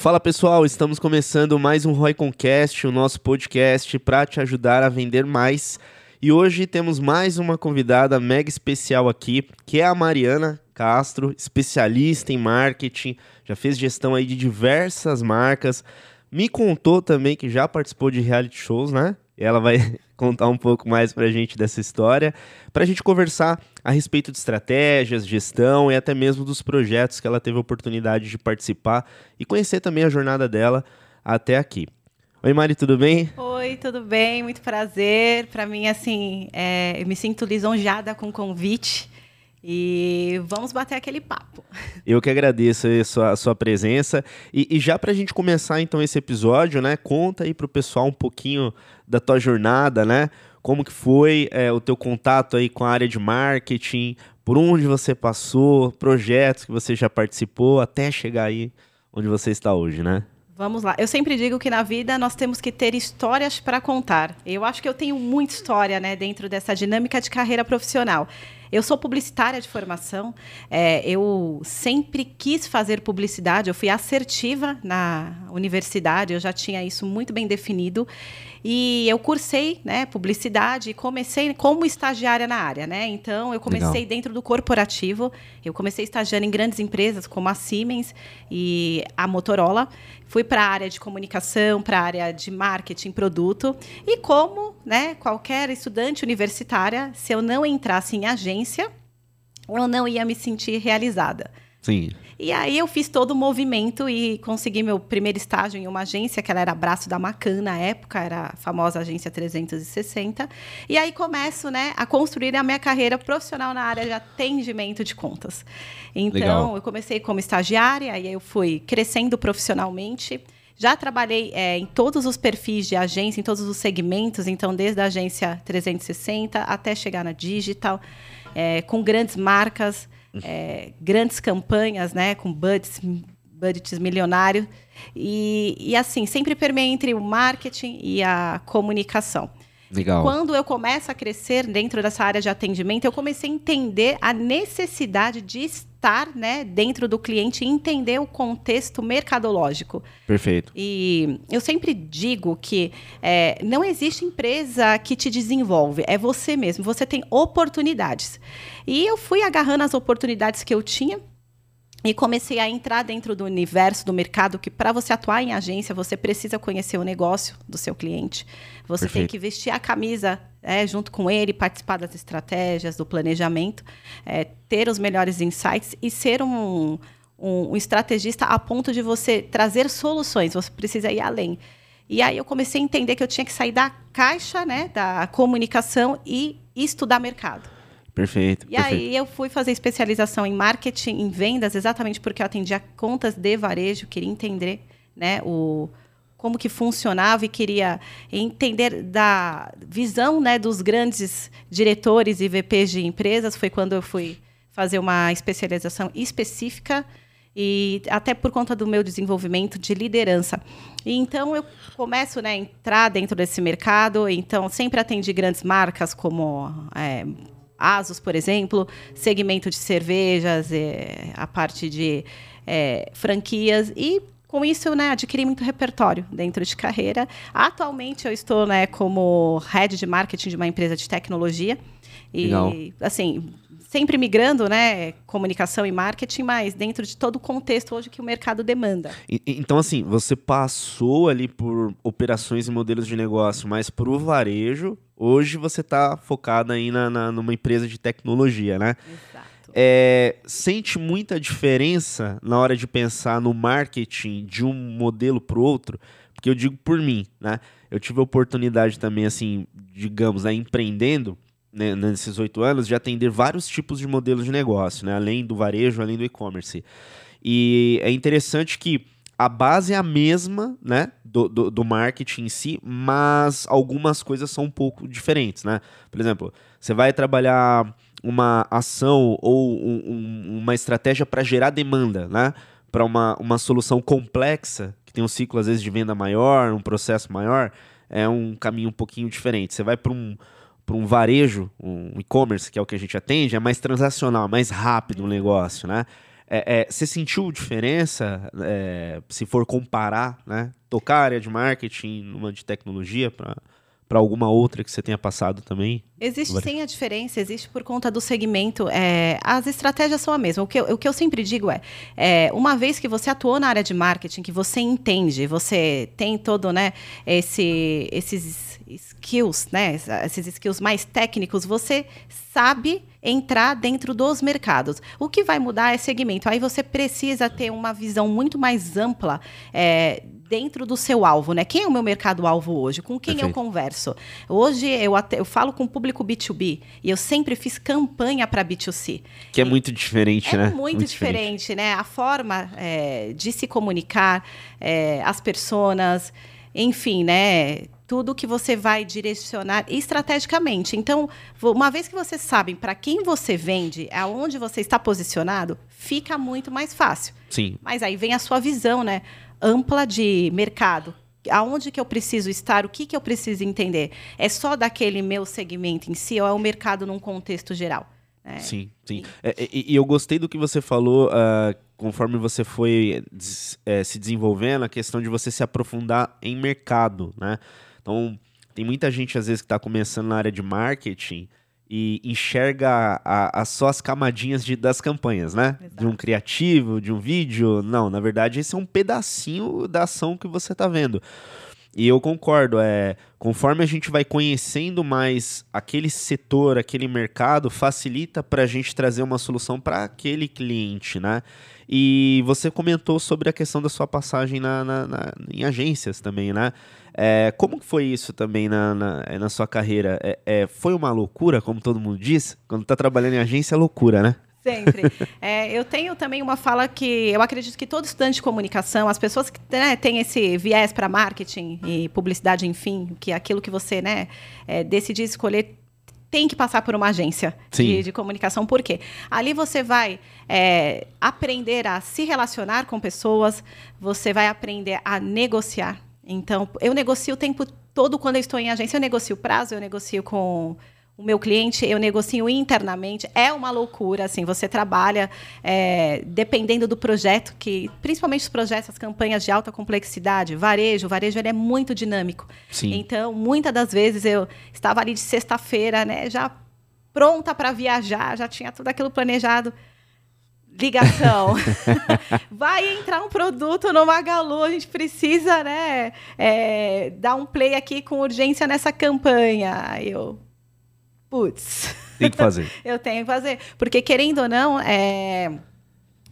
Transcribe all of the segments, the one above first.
Fala pessoal, estamos começando mais um Roy Concast, o nosso podcast para te ajudar a vender mais. E hoje temos mais uma convidada mega especial aqui, que é a Mariana Castro, especialista em marketing, já fez gestão aí de diversas marcas. Me contou também que já participou de reality shows, né? Ela vai contar um pouco mais para a gente dessa história, para a gente conversar a respeito de estratégias, gestão e até mesmo dos projetos que ela teve a oportunidade de participar e conhecer também a jornada dela até aqui. Oi, Mari, tudo bem? Oi, tudo bem? Muito prazer. Para mim, assim, é, eu me sinto lisonjeada com o convite. E vamos bater aquele papo. Eu que agradeço a sua, a sua presença. E, e já para a gente começar então esse episódio, né? Conta aí para o pessoal um pouquinho da tua jornada, né? Como que foi é, o teu contato aí com a área de marketing, por onde você passou, projetos que você já participou, até chegar aí onde você está hoje, né? Vamos lá. Eu sempre digo que na vida nós temos que ter histórias para contar. Eu acho que eu tenho muita história, né, dentro dessa dinâmica de carreira profissional. Eu sou publicitária de formação, é, eu sempre quis fazer publicidade, eu fui assertiva na universidade, eu já tinha isso muito bem definido. E eu cursei né, publicidade e comecei como estagiária na área. Né? Então, eu comecei Legal. dentro do corporativo. Eu comecei estagiando em grandes empresas como a Siemens e a Motorola. Fui para a área de comunicação, para a área de marketing, produto. E como né, qualquer estudante universitária, se eu não entrasse em agência, eu não ia me sentir realizada. Sim. E aí eu fiz todo o movimento e consegui meu primeiro estágio em uma agência, que ela era braço da Macan na época, era a famosa agência 360. E aí começo, né, a construir a minha carreira profissional na área de atendimento de contas. Então, Legal. eu comecei como estagiária, aí eu fui crescendo profissionalmente. Já trabalhei é, em todos os perfis de agência, em todos os segmentos, então desde a agência 360 até chegar na digital, é, com grandes marcas, é, grandes campanhas, né, com budgets, budgets milionários. E, e assim, sempre permeia entre o marketing e a comunicação. Legal. Quando eu começo a crescer dentro dessa área de atendimento, eu comecei a entender a necessidade de estar né, dentro do cliente e entender o contexto mercadológico. Perfeito. E eu sempre digo que é, não existe empresa que te desenvolve, é você mesmo. Você tem oportunidades. E eu fui agarrando as oportunidades que eu tinha e comecei a entrar dentro do universo do mercado que para você atuar em agência você precisa conhecer o negócio do seu cliente você Perfeito. tem que vestir a camisa é, junto com ele participar das estratégias do planejamento é, ter os melhores insights e ser um, um, um estrategista a ponto de você trazer soluções você precisa ir além e aí eu comecei a entender que eu tinha que sair da caixa né da comunicação e estudar mercado Perfeito. E perfeito. aí eu fui fazer especialização em marketing, em vendas, exatamente porque eu atendia contas de varejo, queria entender né, o, como que funcionava e queria entender da visão né, dos grandes diretores e VPs de empresas. Foi quando eu fui fazer uma especialização específica e até por conta do meu desenvolvimento de liderança. E então eu começo né, a entrar dentro desse mercado. Então sempre atendi grandes marcas como é, Asus, por exemplo, segmento de cervejas, é, a parte de é, franquias e com isso eu né, adquiri muito repertório dentro de carreira. Atualmente eu estou né, como head de marketing de uma empresa de tecnologia e Legal. assim sempre migrando, né, comunicação e marketing, mas dentro de todo o contexto hoje que o mercado demanda. E, então, assim, você passou ali por operações e modelos de negócio, mas para o varejo, hoje você está focada aí na, na, numa empresa de tecnologia, né? Exato. É, sente muita diferença na hora de pensar no marketing de um modelo para o outro? Porque eu digo por mim, né? Eu tive a oportunidade também, assim, digamos, né, empreendendo, né, nesses oito anos, de atender vários tipos de modelos de negócio, né, além do varejo, além do e-commerce. E é interessante que a base é a mesma, né, do, do, do, marketing em si, mas algumas coisas são um pouco diferentes, né? Por exemplo, você vai trabalhar uma ação ou um, um, uma estratégia para gerar demanda, né? Para uma, uma solução complexa, que tem um ciclo às vezes de venda maior, um processo maior, é um caminho um pouquinho diferente. Você vai para um para um varejo, um e-commerce, que é o que a gente atende, é mais transacional, mais rápido o negócio, né? É, é, você sentiu diferença, é, se for comparar, né? Tocar área de marketing numa de tecnologia para para alguma outra que você tenha passado também? Existe sim a diferença, existe por conta do segmento. É, as estratégias são a mesma. O que, eu, o que eu sempre digo é, é, uma vez que você atuou na área de marketing, que você entende, você tem todo né, esse, esses skills, né, esses skills mais técnicos, você sabe entrar dentro dos mercados. O que vai mudar é segmento. Aí você precisa ter uma visão muito mais ampla é, dentro do seu alvo, né? Quem é o meu mercado-alvo hoje? Com quem Perfeito. eu converso? Hoje eu, até, eu falo com o público B2B e eu sempre fiz campanha para B2C. Que é muito diferente, é né? É muito, muito diferente, diferente, né? A forma é, de se comunicar, é, as pessoas, enfim, né? Tudo que você vai direcionar estrategicamente. Então, uma vez que vocês sabem para quem você vende, aonde você está posicionado, fica muito mais fácil. Sim. Mas aí vem a sua visão, né? Ampla de mercado. Aonde que eu preciso estar? O que, que eu preciso entender? É só daquele meu segmento em si ou é o mercado num contexto geral? É. Sim, sim. É, e, e, eu gostei do que você falou uh, conforme você foi é, se desenvolvendo, a questão de você se aprofundar em mercado, né? Então, tem muita gente, às vezes, que está começando na área de marketing e enxerga a, a, só as camadinhas de, das campanhas, né? Exato. De um criativo, de um vídeo. Não, na verdade, esse é um pedacinho da ação que você está vendo. E eu concordo, é, conforme a gente vai conhecendo mais aquele setor, aquele mercado, facilita para a gente trazer uma solução para aquele cliente, né? E você comentou sobre a questão da sua passagem na, na, na em agências também, né? É, como foi isso também na, na, na sua carreira? É, é, foi uma loucura, como todo mundo diz? Quando está trabalhando em agência, é loucura, né? Sempre. É, eu tenho também uma fala que eu acredito que todo estudante de comunicação, as pessoas que né, têm esse viés para marketing e publicidade, enfim, que é aquilo que você né, é, decidir escolher tem que passar por uma agência de, de, comunicação. Por quê? Ali você vai é, aprender a se relacionar com pessoas, você vai aprender a negociar. Então, eu negocio o tempo todo quando eu estou em agência. Eu negocio prazo, eu negocio com o meu cliente, eu negocio internamente. É uma loucura, assim, você trabalha é, dependendo do projeto, que principalmente os projetos, as campanhas de alta complexidade, varejo, o varejo ele é muito dinâmico. Sim. Então, muitas das vezes eu estava ali de sexta-feira, né, já pronta para viajar, já tinha tudo aquilo planejado. Ligação. Vai entrar um produto no Magalu, a gente precisa, né, é, dar um play aqui com urgência nessa campanha. Eu, putz. Tem que fazer. eu tenho que fazer. Porque, querendo ou não, é...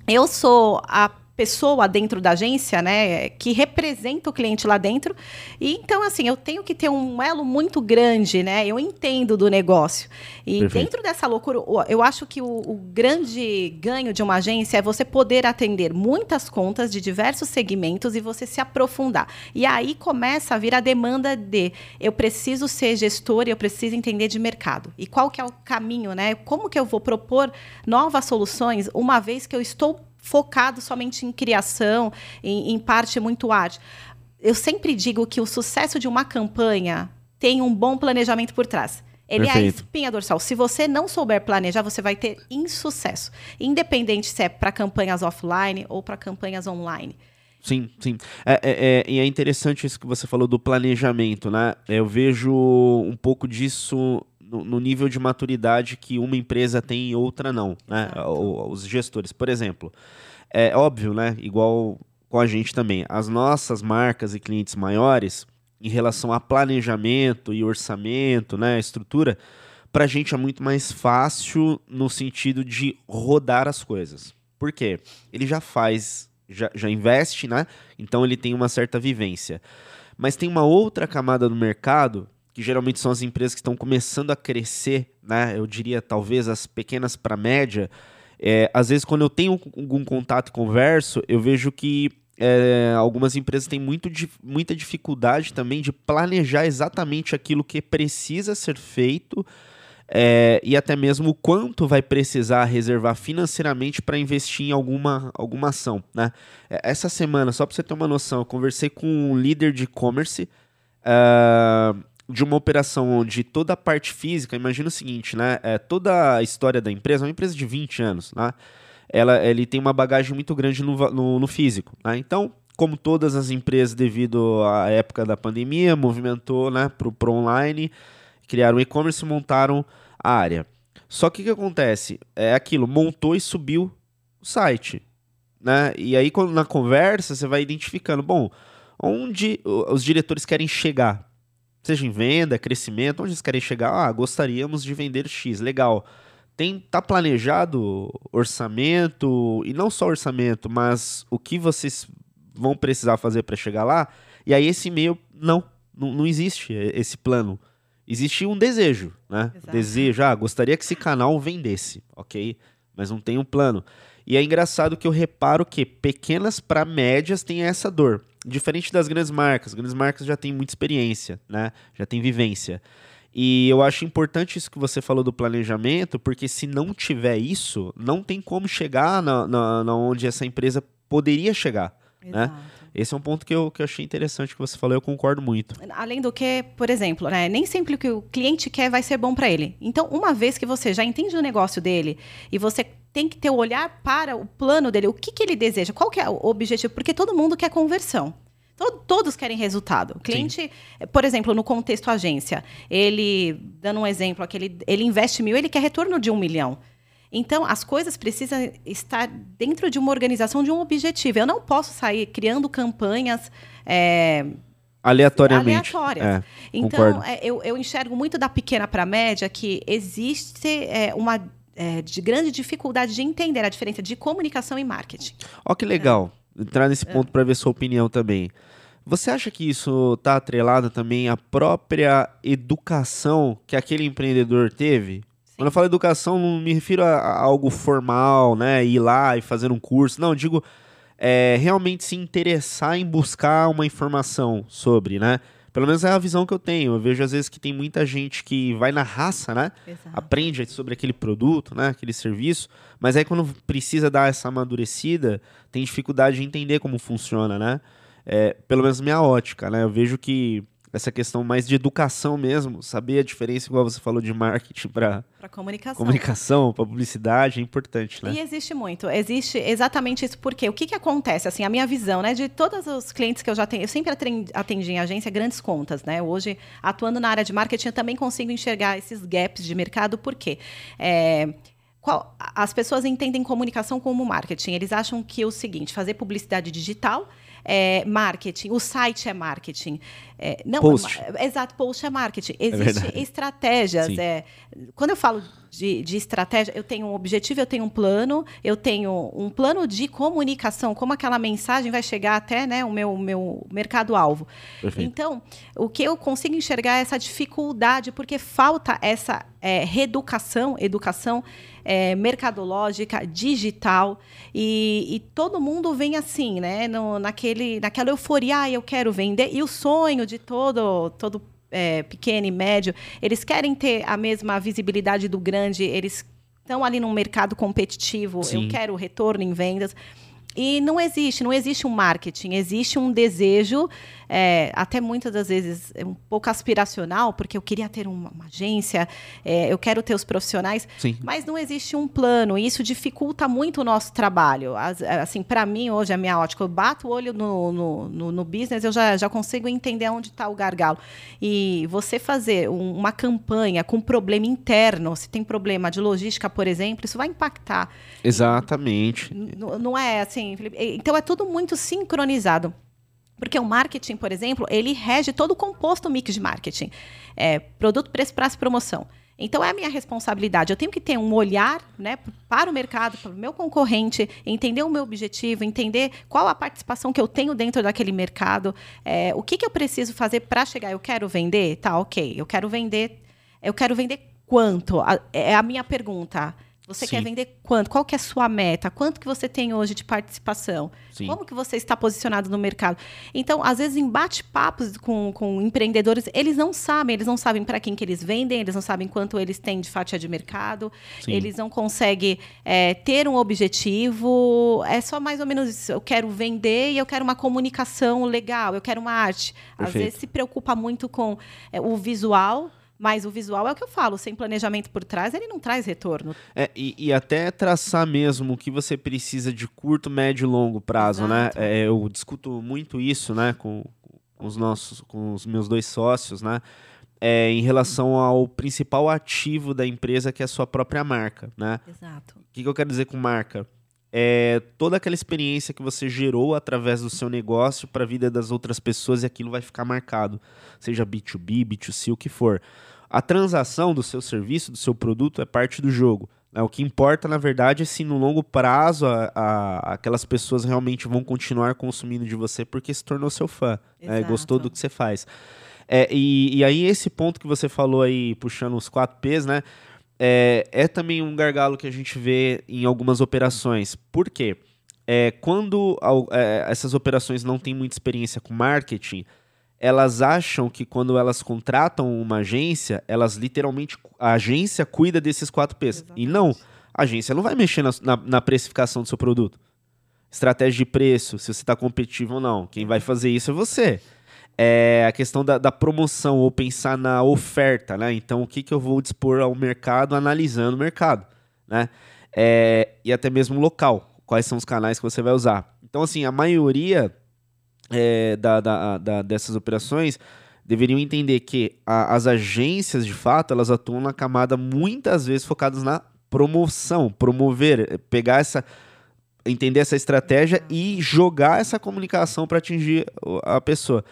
eu sou a pessoa dentro da agência, né, que representa o cliente lá dentro. E então, assim, eu tenho que ter um elo muito grande, né? Eu entendo do negócio. E Perfeito. dentro dessa loucura, eu acho que o, o, grande ganho de uma agência é você poder atender muitas contas de diversos segmentos e você se aprofundar. E aí começa a vir a demanda de eu preciso ser gestor e eu preciso entender de mercado. E qual que é o caminho, né? Como que eu vou propor novas soluções uma vez que eu estou focado somente em criação, em, em parte muito arte. Eu sempre digo que o sucesso de uma campanha tem um bom planejamento por trás. Ele Perfeito. é a espinha dorsal. Se você não souber planejar, você vai ter insucesso. Independente se é para campanhas offline ou para campanhas online. Sim, sim. É, é, é, e é interessante isso que você falou do planejamento, né? Eu vejo um pouco disso no, no, nível de maturidade que uma empresa tem e outra não, né? Os gestores, por exemplo, é óbvio, né? Igual com a gente também, as nossas marcas e clientes maiores, em relação a planejamento e orçamento, né? Estrutura, para a gente é muito mais fácil no sentido de rodar as coisas. Por quê? Ele já faz, já, já investe, né? Então ele tem uma certa vivência. Mas tem uma outra camada do mercado que geralmente são as empresas que estão começando a crescer, né? Eu diria talvez as pequenas para média. É, às vezes, quando eu tenho algum contato e converso, eu vejo que é, algumas empresas têm muito, muita dificuldade também de planejar exatamente aquilo que precisa ser feito é, e até mesmo quanto vai precisar reservar financeiramente para investir em alguma, alguma ação. Né? É, essa semana, só para você ter uma noção, eu conversei com um líder de e-commerce. Uh, de uma operação onde toda a parte física, imagina o seguinte, né? É, toda a história da empresa, uma empresa de 20 anos, né? ela, ele tem uma bagagem muito grande no, no, no físico. Né? Então, como todas as empresas, devido à época da pandemia, movimentou né, para o online, criaram e-commerce e montaram a área. Só que o que acontece? É aquilo, montou e subiu o site. Né? E aí, quando, na conversa, você vai identificando, bom, onde os diretores querem chegar. Seja em venda, crescimento, onde eles querem chegar? Ah, gostaríamos de vender X, legal. Tem, tá planejado orçamento, e não só orçamento, mas o que vocês vão precisar fazer para chegar lá? E aí esse e-mail, não, não, não existe esse plano. Existe um desejo, né? Exato. Desejo, ah, gostaria que esse canal vendesse, ok? Mas não tem um plano. E é engraçado que eu reparo que pequenas para médias têm essa dor. Diferente das grandes marcas. Grandes marcas já têm muita experiência, né? Já têm vivência. E eu acho importante isso que você falou do planejamento, porque se não tiver isso, não tem como chegar na, na, na onde essa empresa poderia chegar. Né? Esse é um ponto que eu, que eu achei interessante que você falou, eu concordo muito. Além do que, por exemplo, né, nem sempre o que o cliente quer vai ser bom para ele. Então, uma vez que você já entende o negócio dele e você tem que ter o olhar para o plano dele, o que, que ele deseja, qual que é o objetivo, porque todo mundo quer conversão. Todos querem resultado. O cliente, Sim. por exemplo, no contexto agência, ele, dando um exemplo, aquele, ele investe mil, ele quer retorno de um milhão. Então, as coisas precisam estar dentro de uma organização, de um objetivo. Eu não posso sair criando campanhas. É, aleatoriamente. Aleatórias. É, então, é, eu, eu, enxergo muito da pequena para a média que existe é, uma de grande dificuldade de entender a diferença de comunicação e marketing. Ó, que legal. Entrar nesse é. ponto para ver sua opinião também. Você acha que isso está atrelado também à própria educação que aquele empreendedor teve? Quando eu falo educação, não me refiro a, a, algo formal, né? Ir lá e fazer um curso. Não, eu digo é, realmente se interessar em buscar uma informação sobre, né? Pelo menos é a visão que eu tenho. Eu vejo às vezes que tem muita gente que vai na raça, né? Exato. Aprende sobre aquele produto, né? Aquele serviço. Mas aí quando precisa dar essa amadurecida, tem dificuldade de entender como funciona, né? É, pelo menos minha ótica, né? Eu vejo que essa questão mais de educação mesmo, saber a diferença, igual você falou, de marketing para comunicação, comunicação para publicidade, é importante, né? E existe muito, existe exatamente isso, porque o que, que acontece, assim, a minha visão, né, de todos os clientes que eu já tenho, eu sempre atendi em agência grandes contas, né, hoje, atuando na área de marketing, eu também consigo enxergar esses gaps de mercado, por quê? É, qual, as pessoas entendem comunicação como marketing, eles acham que é o seguinte, fazer publicidade digital é marketing, o site é marketing. É, não, post. É, exato, post é marketing. É Existem é estratégias. É, quando eu falo de, de, estratégia, eu tenho um objetivo, eu tenho um plano, eu tenho um plano de comunicação, como aquela mensagem vai chegar até né, o meu, meu mercado-alvo. Então, o que eu consigo enxergar é essa dificuldade, porque falta essa é, reeducação, educação é, mercadológica, digital, e, e, todo mundo vem assim, né? No, naquele, naquela euforia, ah, eu quero vender, e o sonho de todo, todo é, pequeno e médio, eles querem ter a mesma visibilidade do grande, eles estão ali num mercado competitivo, Sim. eu quero retorno em vendas. E não existe, não existe um marketing, existe um desejo, é, até muitas das vezes um pouco aspiracional, porque eu queria ter uma, uma agência, é, eu quero ter os profissionais, Sim. mas não existe um plano, e isso dificulta muito o nosso trabalho. As, assim, para mim, hoje, a minha ótica, eu bato o olho no, no, no, no business, eu já, já consigo entender onde está o gargalo. E você fazer um, uma campanha com problema interno, se tem problema de logística, por exemplo, isso vai impactar. Exatamente. Não, não é assim, Felipe. Então é tudo muito sincronizado. Porque o marketing, por exemplo, ele rege todo o composto mix de marketing. É, produto, preço, prazo promoção. Então é a minha responsabilidade. Eu tenho que ter um olhar né, para o mercado, para o meu concorrente, entender o meu objetivo, entender qual a participação que eu tenho dentro daquele mercado, é, o que, que eu preciso fazer para chegar. Eu quero vender? Tá, ok. Eu quero vender. Eu quero vender quanto? É a minha pergunta. Você Sim. quer vender quanto? Qual que é a sua meta? Quanto que você tem hoje de participação? Sim. Como que você está posicionado no mercado? Então, às vezes, em bate-papos com, com empreendedores, eles não sabem, eles não sabem para quem que eles vendem, eles não sabem quanto eles têm de fatia de mercado, Sim. eles não conseguem é, ter um objetivo. É só mais ou menos isso. Eu quero vender e eu quero uma comunicação legal, eu quero uma arte. Perfeito. Às vezes se preocupa muito com é, o visual, Mas o visual é o que eu falo, sem planejamento por trás, ele não traz retorno. É, e, e até traçar mesmo o que você precisa de curto, médio e longo prazo, né? Exato. É, eu discuto muito isso, né, com, com os nossos, com os meus dois sócios, né? É, em relação ao principal ativo da empresa, que é a sua própria marca, né? Exato. O que, que eu quero dizer com marca? É toda aquela experiência que você gerou através do seu negócio para a vida das outras pessoas e aquilo vai ficar marcado, seja B2B, B2C, o que for. A transação do seu serviço, do seu produto, é parte do jogo. né? O que importa, na verdade, é se no longo prazo a- a- aquelas pessoas realmente vão continuar consumindo de você porque se tornou seu fã, né? Gostou do que você faz. É, e, e aí, esse ponto que você falou aí, puxando os 4 Ps, né? É, é também um gargalo que a gente vê em algumas operações. Por quê? É, quando é, essas operações não têm muita experiência com marketing, elas acham que quando elas contratam uma agência, elas literalmente. A agência cuida desses 4 Ps. E não, a agência não vai mexer na, na- na precificação do seu produto. Estratégia de preço, se você está competitivo ou não. Quem vai fazer isso é você. É a questão da, da promoção ou pensar na oferta, né? Então, o que, que eu vou dispor ao mercado analisando o mercado, né? É, e até mesmo local. Quais são os canais que você vai usar. Então, assim, a maioria é, da, da- da- dessas operações deveriam entender que a- as agências, de fato, elas atuam na camada muitas vezes focadas na promoção, promover, pegar essa entender essa estratégia e jogar essa comunicação para atingir a pessoa.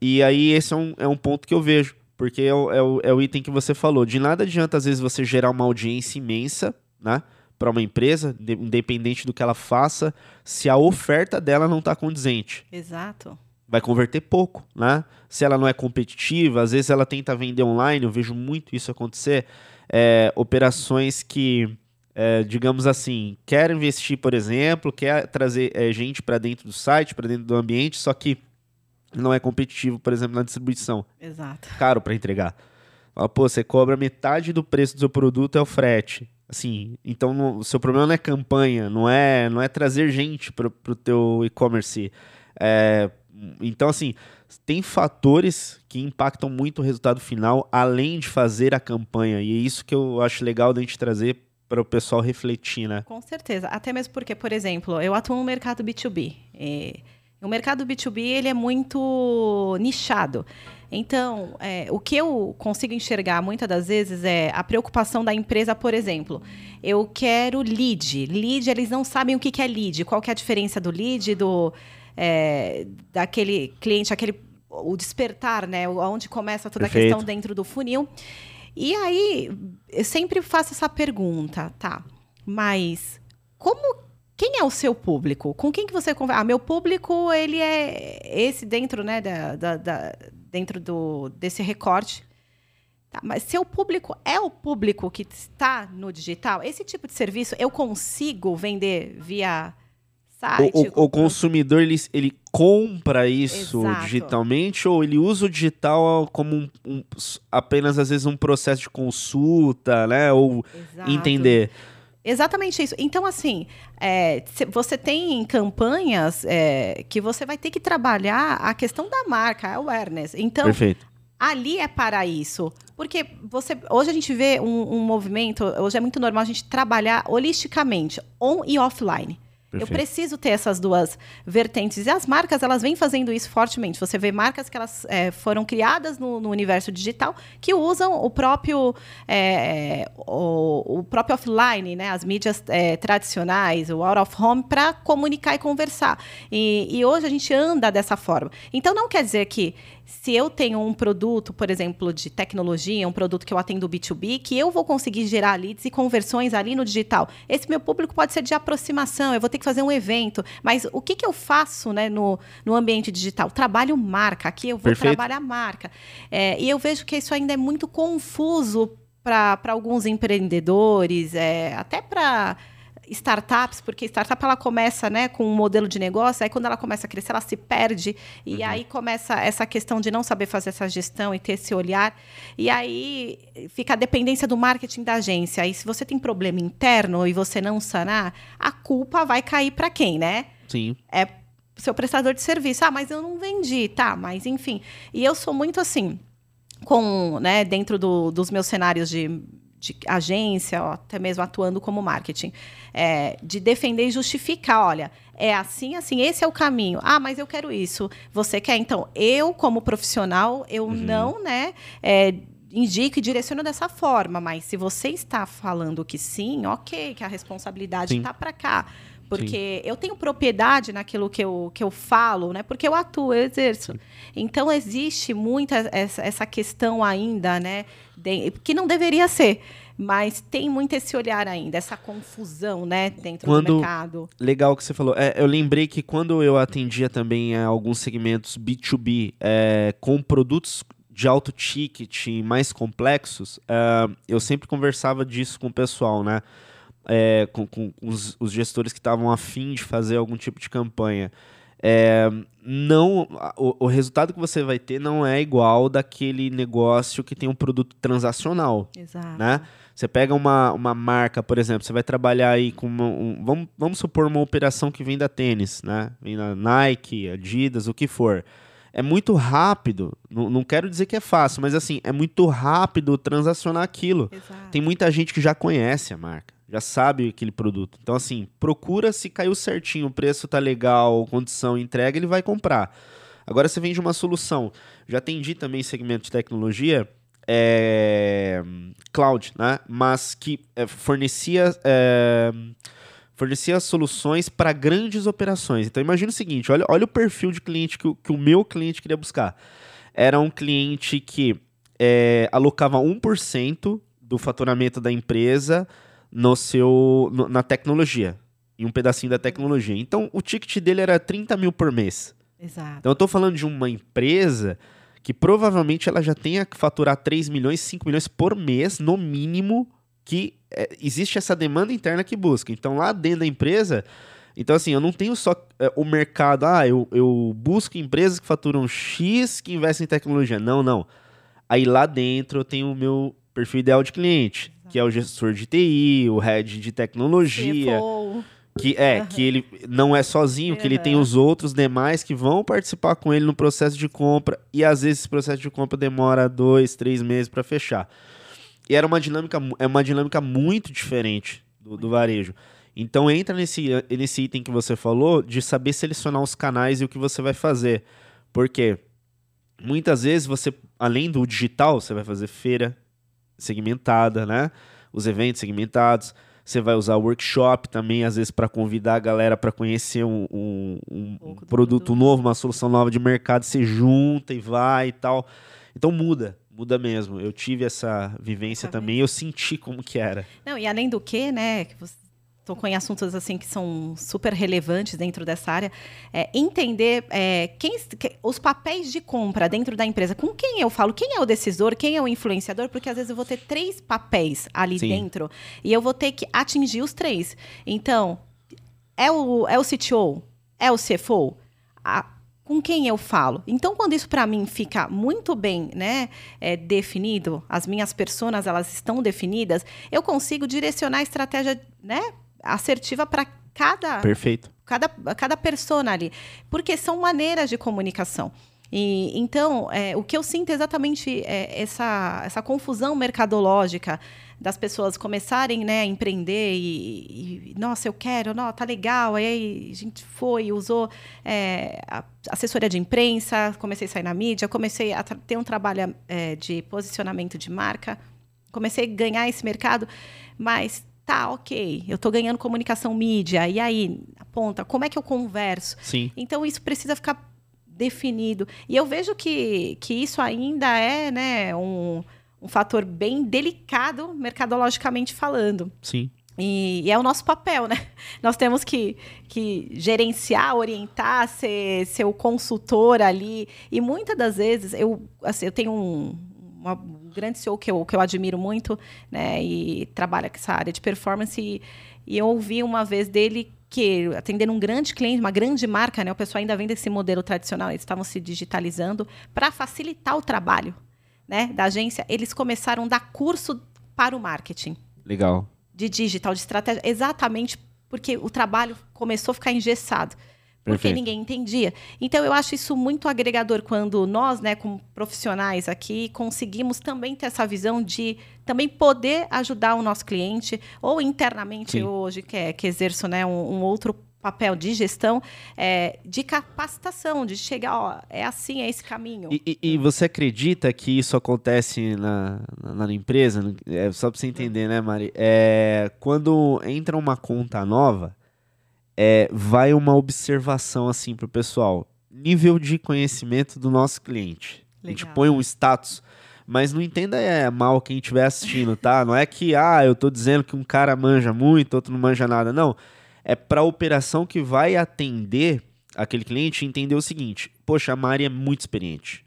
E aí esse é um, é um ponto que eu vejo, porque é o, é, o, é o item que você falou. De nada adianta, às vezes, você gerar uma audiência imensa, né? Para uma empresa, de- independente do que ela faça, se a oferta dela não está condizente Exato. vai converter pouco, né? Se ela não é competitiva, às vezes ela tenta vender online, eu vejo muito isso acontecer. É, operações que, é, digamos assim, quer investir, por exemplo, quer trazer é, gente para dentro do site, para dentro do ambiente, só que não é competitivo, por exemplo, na distribuição. Exato. Caro para entregar. Fala, pô, você cobra metade do preço do seu produto é o frete. Assim, então não- o seu problema não é campanha, não é, não é trazer gente para o teu e-commerce. É, então, assim, tem fatores que impactam muito o resultado final, além de fazer a campanha. E é isso que eu acho legal da gente trazer para o pessoal refletir, né? Com certeza. Até mesmo porque, por exemplo, eu atuo no mercado B2B. E o mercado B2B ele é muito nichado. Então, é, o que eu consigo enxergar muitas das vezes é a preocupação da empresa, por exemplo. Eu quero lead. Lead, eles não sabem o que que é lead. Qual que é a diferença do lead, do, é, daquele cliente, aquele, o despertar, né? Onde começa toda Perfeito. a questão dentro do funil. E aí, eu sempre faço essa pergunta, tá? Mas como quem é o seu público? Com quem que você conversa? Ah, meu público, ele é esse dentro, né, da, da- da- dentro do, desse recorte. Tá, mas seu público é o público que está no digital? Esse tipo de serviço eu consigo vender via site? O, o- o consumidor, ele, ele compra isso Exato. digitalmente ou ele usa o digital como um- um- apenas, às vezes, um processo de consulta, né? Ou Exato. entender. Exatamente isso. Então, assim, é, você tem campanhas é, que você vai ter que trabalhar a questão da marca, a awareness. Então, Perfeito. ali é para isso. Porque você, hoje a gente vê um, um movimento, hoje é muito normal a gente trabalhar holisticamente, on e offline. Eu Perfeito. preciso ter essas duas vertentes. E as marcas, elas vêm fazendo isso fortemente. Você vê marcas que elas é, foram criadas no, no universo digital que usam o próprio, é, o, o próprio offline, né? as mídias é, tradicionais, o out of home, para comunicar e conversar. E, e hoje a gente anda dessa forma. Então, não quer dizer que se eu tenho um produto, por exemplo, de tecnologia, um produto que eu atendo B2B, que eu vou conseguir gerar leads e conversões ali no digital. Esse meu público pode ser de aproximação, eu vou ter que fazer um evento. Mas o que, que eu faço né, no, no ambiente digital? Trabalho marca. Aqui eu vou Perfeito. trabalhar marca. É, e eu vejo que isso ainda é muito confuso para alguns empreendedores, é, até para startups, porque startup ela começa né, com um modelo de negócio, aí quando ela começa a crescer, ela se perde, e aí começa essa questão de não saber fazer essa gestão e ter esse olhar, e aí fica a dependência do marketing da agência. E se você tem problema interno e você não sanar, a culpa vai cair para quem, né? Sim. é seu prestador de serviço. Ah, mas eu não vendi, tá, mas enfim. E eu sou muito assim. com, né, dentro do, dos meus cenários de, de agência, ó, até mesmo atuando como marketing, é, de defender e justificar, olha, é assim, assim, esse é o caminho. Ah, mas eu quero isso. Você quer? Então, eu, como profissional, eu uhum. não, né, é, indico e direciono dessa forma, mas se você está falando que sim, ok, que a responsabilidade está para cá. Porque Sim. eu tenho propriedade naquilo que eu, que eu falo, né? Porque eu atuo, eu exerço. Então, existe muita essa, essa questão ainda, né? De, que não deveria ser. Mas tem muito esse olhar ainda, essa confusão, né, dentro quando, do mercado. Legal que você falou. É, eu lembrei que quando eu atendia também a alguns segmentos B2B é, com produtos de alto ticket mais complexos, é, eu sempre conversava disso com o pessoal, né? É, com, com os, os, gestores que estavam afim de fazer algum tipo de campanha. É, não o, o, resultado que você vai ter não é igual daquele negócio que tem um produto transacional. Exato. Né? Você pega uma, uma marca, por exemplo, você vai trabalhar aí com uma, um, vamos, vamos supor uma operação que vem da tênis, né? Vem da Nike, Adidas, o que for. É muito rápido, não, não quero dizer que é fácil, mas assim, é muito rápido transacionar aquilo. Exato. Tem muita gente que já conhece a marca já sabe aquele produto. Então, assim, procura se caiu certinho, o preço tá legal, condição, entrega, ele vai comprar. Agora você vende uma solução. Já atendi também segmento de tecnologia, é, cloud, né? Mas que é, fornecia. É, fornecia soluções para grandes operações. Então imagina o seguinte: olha, olha o perfil de cliente que, que o meu cliente queria buscar. Era um cliente que é, alocava 1% do faturamento da empresa no seu, no, na tecnologia. Em um pedacinho da tecnologia. Então, o ticket dele era 30 mil por mês. Exato. Então, eu estou falando de uma empresa que provavelmente ela já tenha que faturar 3 milhões, 5 milhões por mês, no mínimo, que é, existe essa demanda interna que busca. Então, lá dentro da empresa, então assim, eu não tenho só é, o mercado, ah, eu, eu busco empresas que faturam X que investem em tecnologia. Não, não. Aí lá dentro eu tenho o meu perfil ideal de cliente que é o gestor de TI, o head de tecnologia. CFO. Que é, uhum. que ele não é sozinho, uhum. que ele tem os outros demais que vão participar com ele no processo de compra. E às vezes esse processo de compra demora dois, três meses para fechar. E era uma dinâmica, é uma dinâmica muito diferente do, do varejo. Então entra nesse, nesse item que você falou de saber selecionar os canais e o que você vai fazer. Porque muitas vezes você, além do digital, você vai fazer feira, segmentada, né? Os eventos segmentados. Você vai usar workshop também, às vezes, para convidar a galera para conhecer um, um, um, um produto novo, uma solução nova de mercado. Você junta e vai e tal. Então muda, muda mesmo. Eu tive essa vivência tá também, eu senti como que era. Não, e além do que, né, que tocou em assuntos assim que são super relevantes dentro dessa área, é, entender é, quem, que, os papéis de compra dentro da empresa, com quem eu falo, quem é o decisor, quem é o influenciador, porque às vezes eu vou ter três papéis ali Sim. dentro e eu vou ter que atingir os três. Então, é o, é o CTO, é o CFO, a, com quem eu falo. Então, quando isso para mim fica muito bem né, é, definido, as minhas personas elas estão definidas, eu consigo direcionar a estratégia né, assertiva para cada perfeito. cada cada persona ali. Porque são maneiras de comunicação. E então é, o que eu sinto é exatamente é essa essa confusão mercadológica das pessoas começarem né, a empreender e, e nossa eu quero não tá legal aí a gente foi usou é, a assessoria de imprensa comecei a sair na mídia comecei a ter um trabalho é, de posicionamento de marca comecei a ganhar esse mercado mas tá, ok, eu estou ganhando comunicação mídia, e aí, aponta, como é que eu converso? Sim. Então, isso precisa ficar definido. E eu vejo que, que isso ainda é né, um, um fator bem delicado, mercadologicamente falando. Sim. E, e, é o nosso papel, né? Nós temos que, que gerenciar, orientar, ser, ser o consultor ali. E muitas das vezes, eu, assim, eu tenho um, uma, um grande CEO que eu, que eu admiro muito, né? E trabalha com essa área de performance. E, e eu ouvi uma vez dele que, atendendo um grande cliente, uma grande marca, né? O pessoal ainda vem desse modelo tradicional, eles estavam se digitalizando para facilitar o trabalho né, da agência. Eles começaram a dar curso para o marketing. Legal. De digital, de estratégia, exatamente porque o trabalho começou a ficar engessado porque Perfeito. ninguém entendia. Então eu acho isso muito agregador quando nós, né, como profissionais aqui, conseguimos também ter essa visão de também poder ajudar o nosso cliente ou internamente Sim. hoje que, é, que exerço, né, um, um outro papel de gestão, é, de capacitação, de chegar, ó, é assim, é esse caminho. E, e- e você acredita que isso acontece na, na, na empresa? É, só pra você entender, né, Mari? É, quando entra uma conta nova, é, vai uma observação assim pro pessoal. Nível de conhecimento do nosso cliente. A gente Legal. põe um status. Mas não entenda é mal quem estiver assistindo, tá? Não é que, ah, eu tô dizendo que um cara manja muito, outro não manja nada. Não. É pra operação que vai atender aquele cliente entender o seguinte: poxa, a Mari é muito experiente.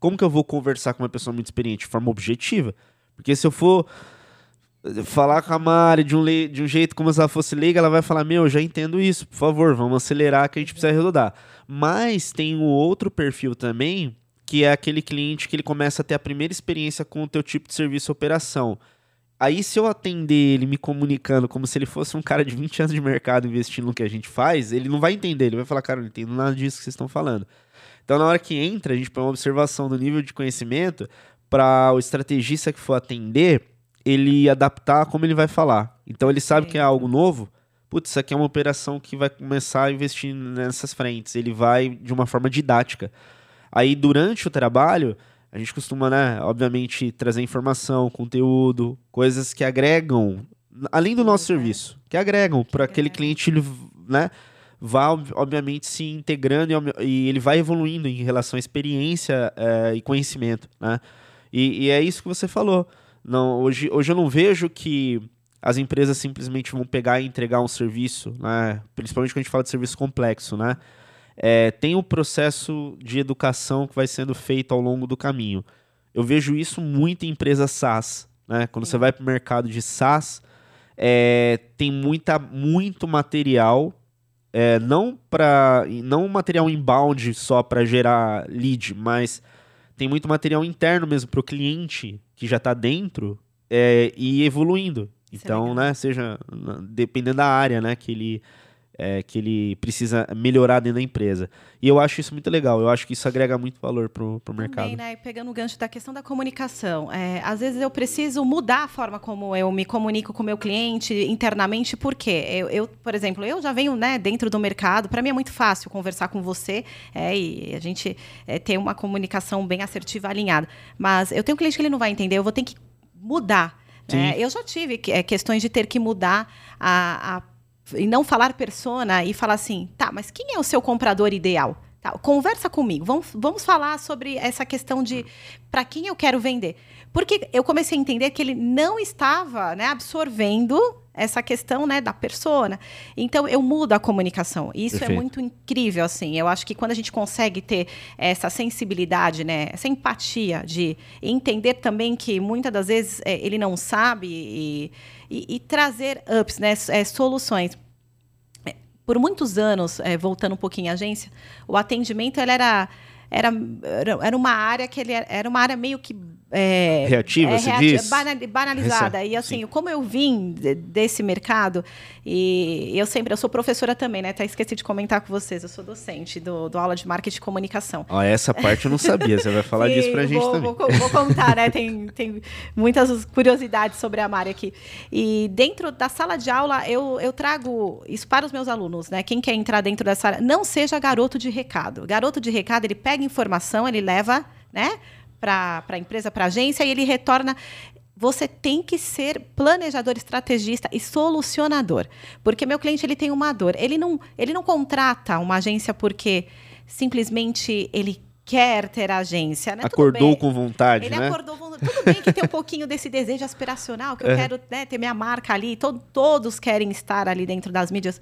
Como que eu vou conversar com uma pessoa muito experiente? De forma objetiva. Porque se eu for falar com a Mari de um, lei- de um jeito como se ela fosse leiga, ela vai falar: Meu, eu já entendo isso, por favor, vamos acelerar que a gente precisa arredondar. Mas tem o outro perfil também, que é aquele cliente que ele começa a ter a primeira experiência com o teu tipo de serviço operação. Aí, se eu atender ele me comunicando como se ele fosse um cara de 20 anos de mercado investindo no que a gente faz, ele não vai entender. Ele vai falar, cara, eu não entendo nada disso que vocês estão falando. Então, na hora que entra, a gente põe uma observação do nível de conhecimento para o estrategista que for atender, ele adaptar como ele vai falar. Então, ele sabe que é algo novo. Putz, isso aqui é uma operação que vai começar a investir nessas frentes. Ele vai de uma forma didática. Aí, durante o trabalho, a gente costuma, né, obviamente, trazer informação, conteúdo, coisas que agregam, além do nosso Né? serviço, que agregam para aquele cliente, ele, né, vá, ob- obviamente, se integrando e, e ele vai evoluindo em relação à experiência eh, e conhecimento, né? E, e é isso que você falou. Não, hoje, hoje eu não vejo que as empresas simplesmente vão pegar e entregar um serviço, né? Principalmente quando a gente fala de serviço complexo, né? É, tem um processo de educação que vai sendo feito ao longo do caminho. Eu vejo isso muito em empresas SaaS, né? Quando você vai para o mercado de SaaS, é, tem muita, muito material, é, não para não material inbound só para gerar lead, mas tem muito material interno mesmo para o cliente que já está dentro é, e evoluindo. Isso é Então, legal. né, seja dependendo da área, né, que ele é, que ele precisa melhorar dentro da empresa. E eu acho isso muito legal. Eu acho que isso agrega muito valor pro, pro mercado. Também, né, pegando o gancho da questão da comunicação. É, às vezes eu preciso mudar a forma como eu me comunico com o meu cliente internamente, por quê? Eu, eu, por exemplo, eu já venho né, dentro do mercado, para mim é muito fácil conversar com você é, e a gente é, ter uma comunicação bem assertiva, alinhada. Mas eu tenho um cliente que ele não vai entender, eu vou ter que mudar. né? Sim. Eu já tive é, questões de ter que mudar a, a e não falar persona e falar assim, tá, mas quem é o seu comprador ideal? Tá, conversa comigo, vamos, vamos falar sobre essa questão de para quem eu quero vender. Porque eu comecei a entender que ele não estava né, absorvendo essa questão né, da persona. Então, eu mudo a comunicação. Isso Perfeito. é muito incrível, assim. Eu acho que quando a gente consegue ter essa sensibilidade, né, essa empatia de entender também que muitas das vezes é, ele não sabe e, e- e trazer ups, né, é, soluções. É, Por muitos anos, é, voltando um pouquinho à agência, o atendimento era, era, era- uma área que ele era uma área meio que é, Reativa, é, se reati- diz? bana- banalizada. Rece- E assim, sim. como eu vim de- desse mercado, e eu sempre, eu sou professora também, né? Até esqueci de comentar com vocês, eu sou docente do, do aula de marketing e comunicação. Ó, essa parte eu não sabia. Você vai falar disso pra Sim, gente vou, também. Vou, vou contar, né? Tem, tem muitas curiosidades sobre a Mari aqui. E dentro da sala de aula, eu, eu trago isso para os meus alunos, né? Quem quer entrar dentro dessa área, não seja garoto de recado. Garoto de recado, ele pega informação, ele leva, né? Para a empresa, para a agência, e ele retorna. Você tem que ser planejador, estrategista e solucionador. Porque meu cliente ele tem uma dor. Ele não, ele não contrata uma agência porque simplesmente ele quer ter agência. Né? Acordou com vontade, Ele né? acordou. com- Tudo bem que tem um pouquinho desse desejo aspiracional, que eu É. quero né, ter minha marca ali, to- todos querem estar ali dentro das mídias.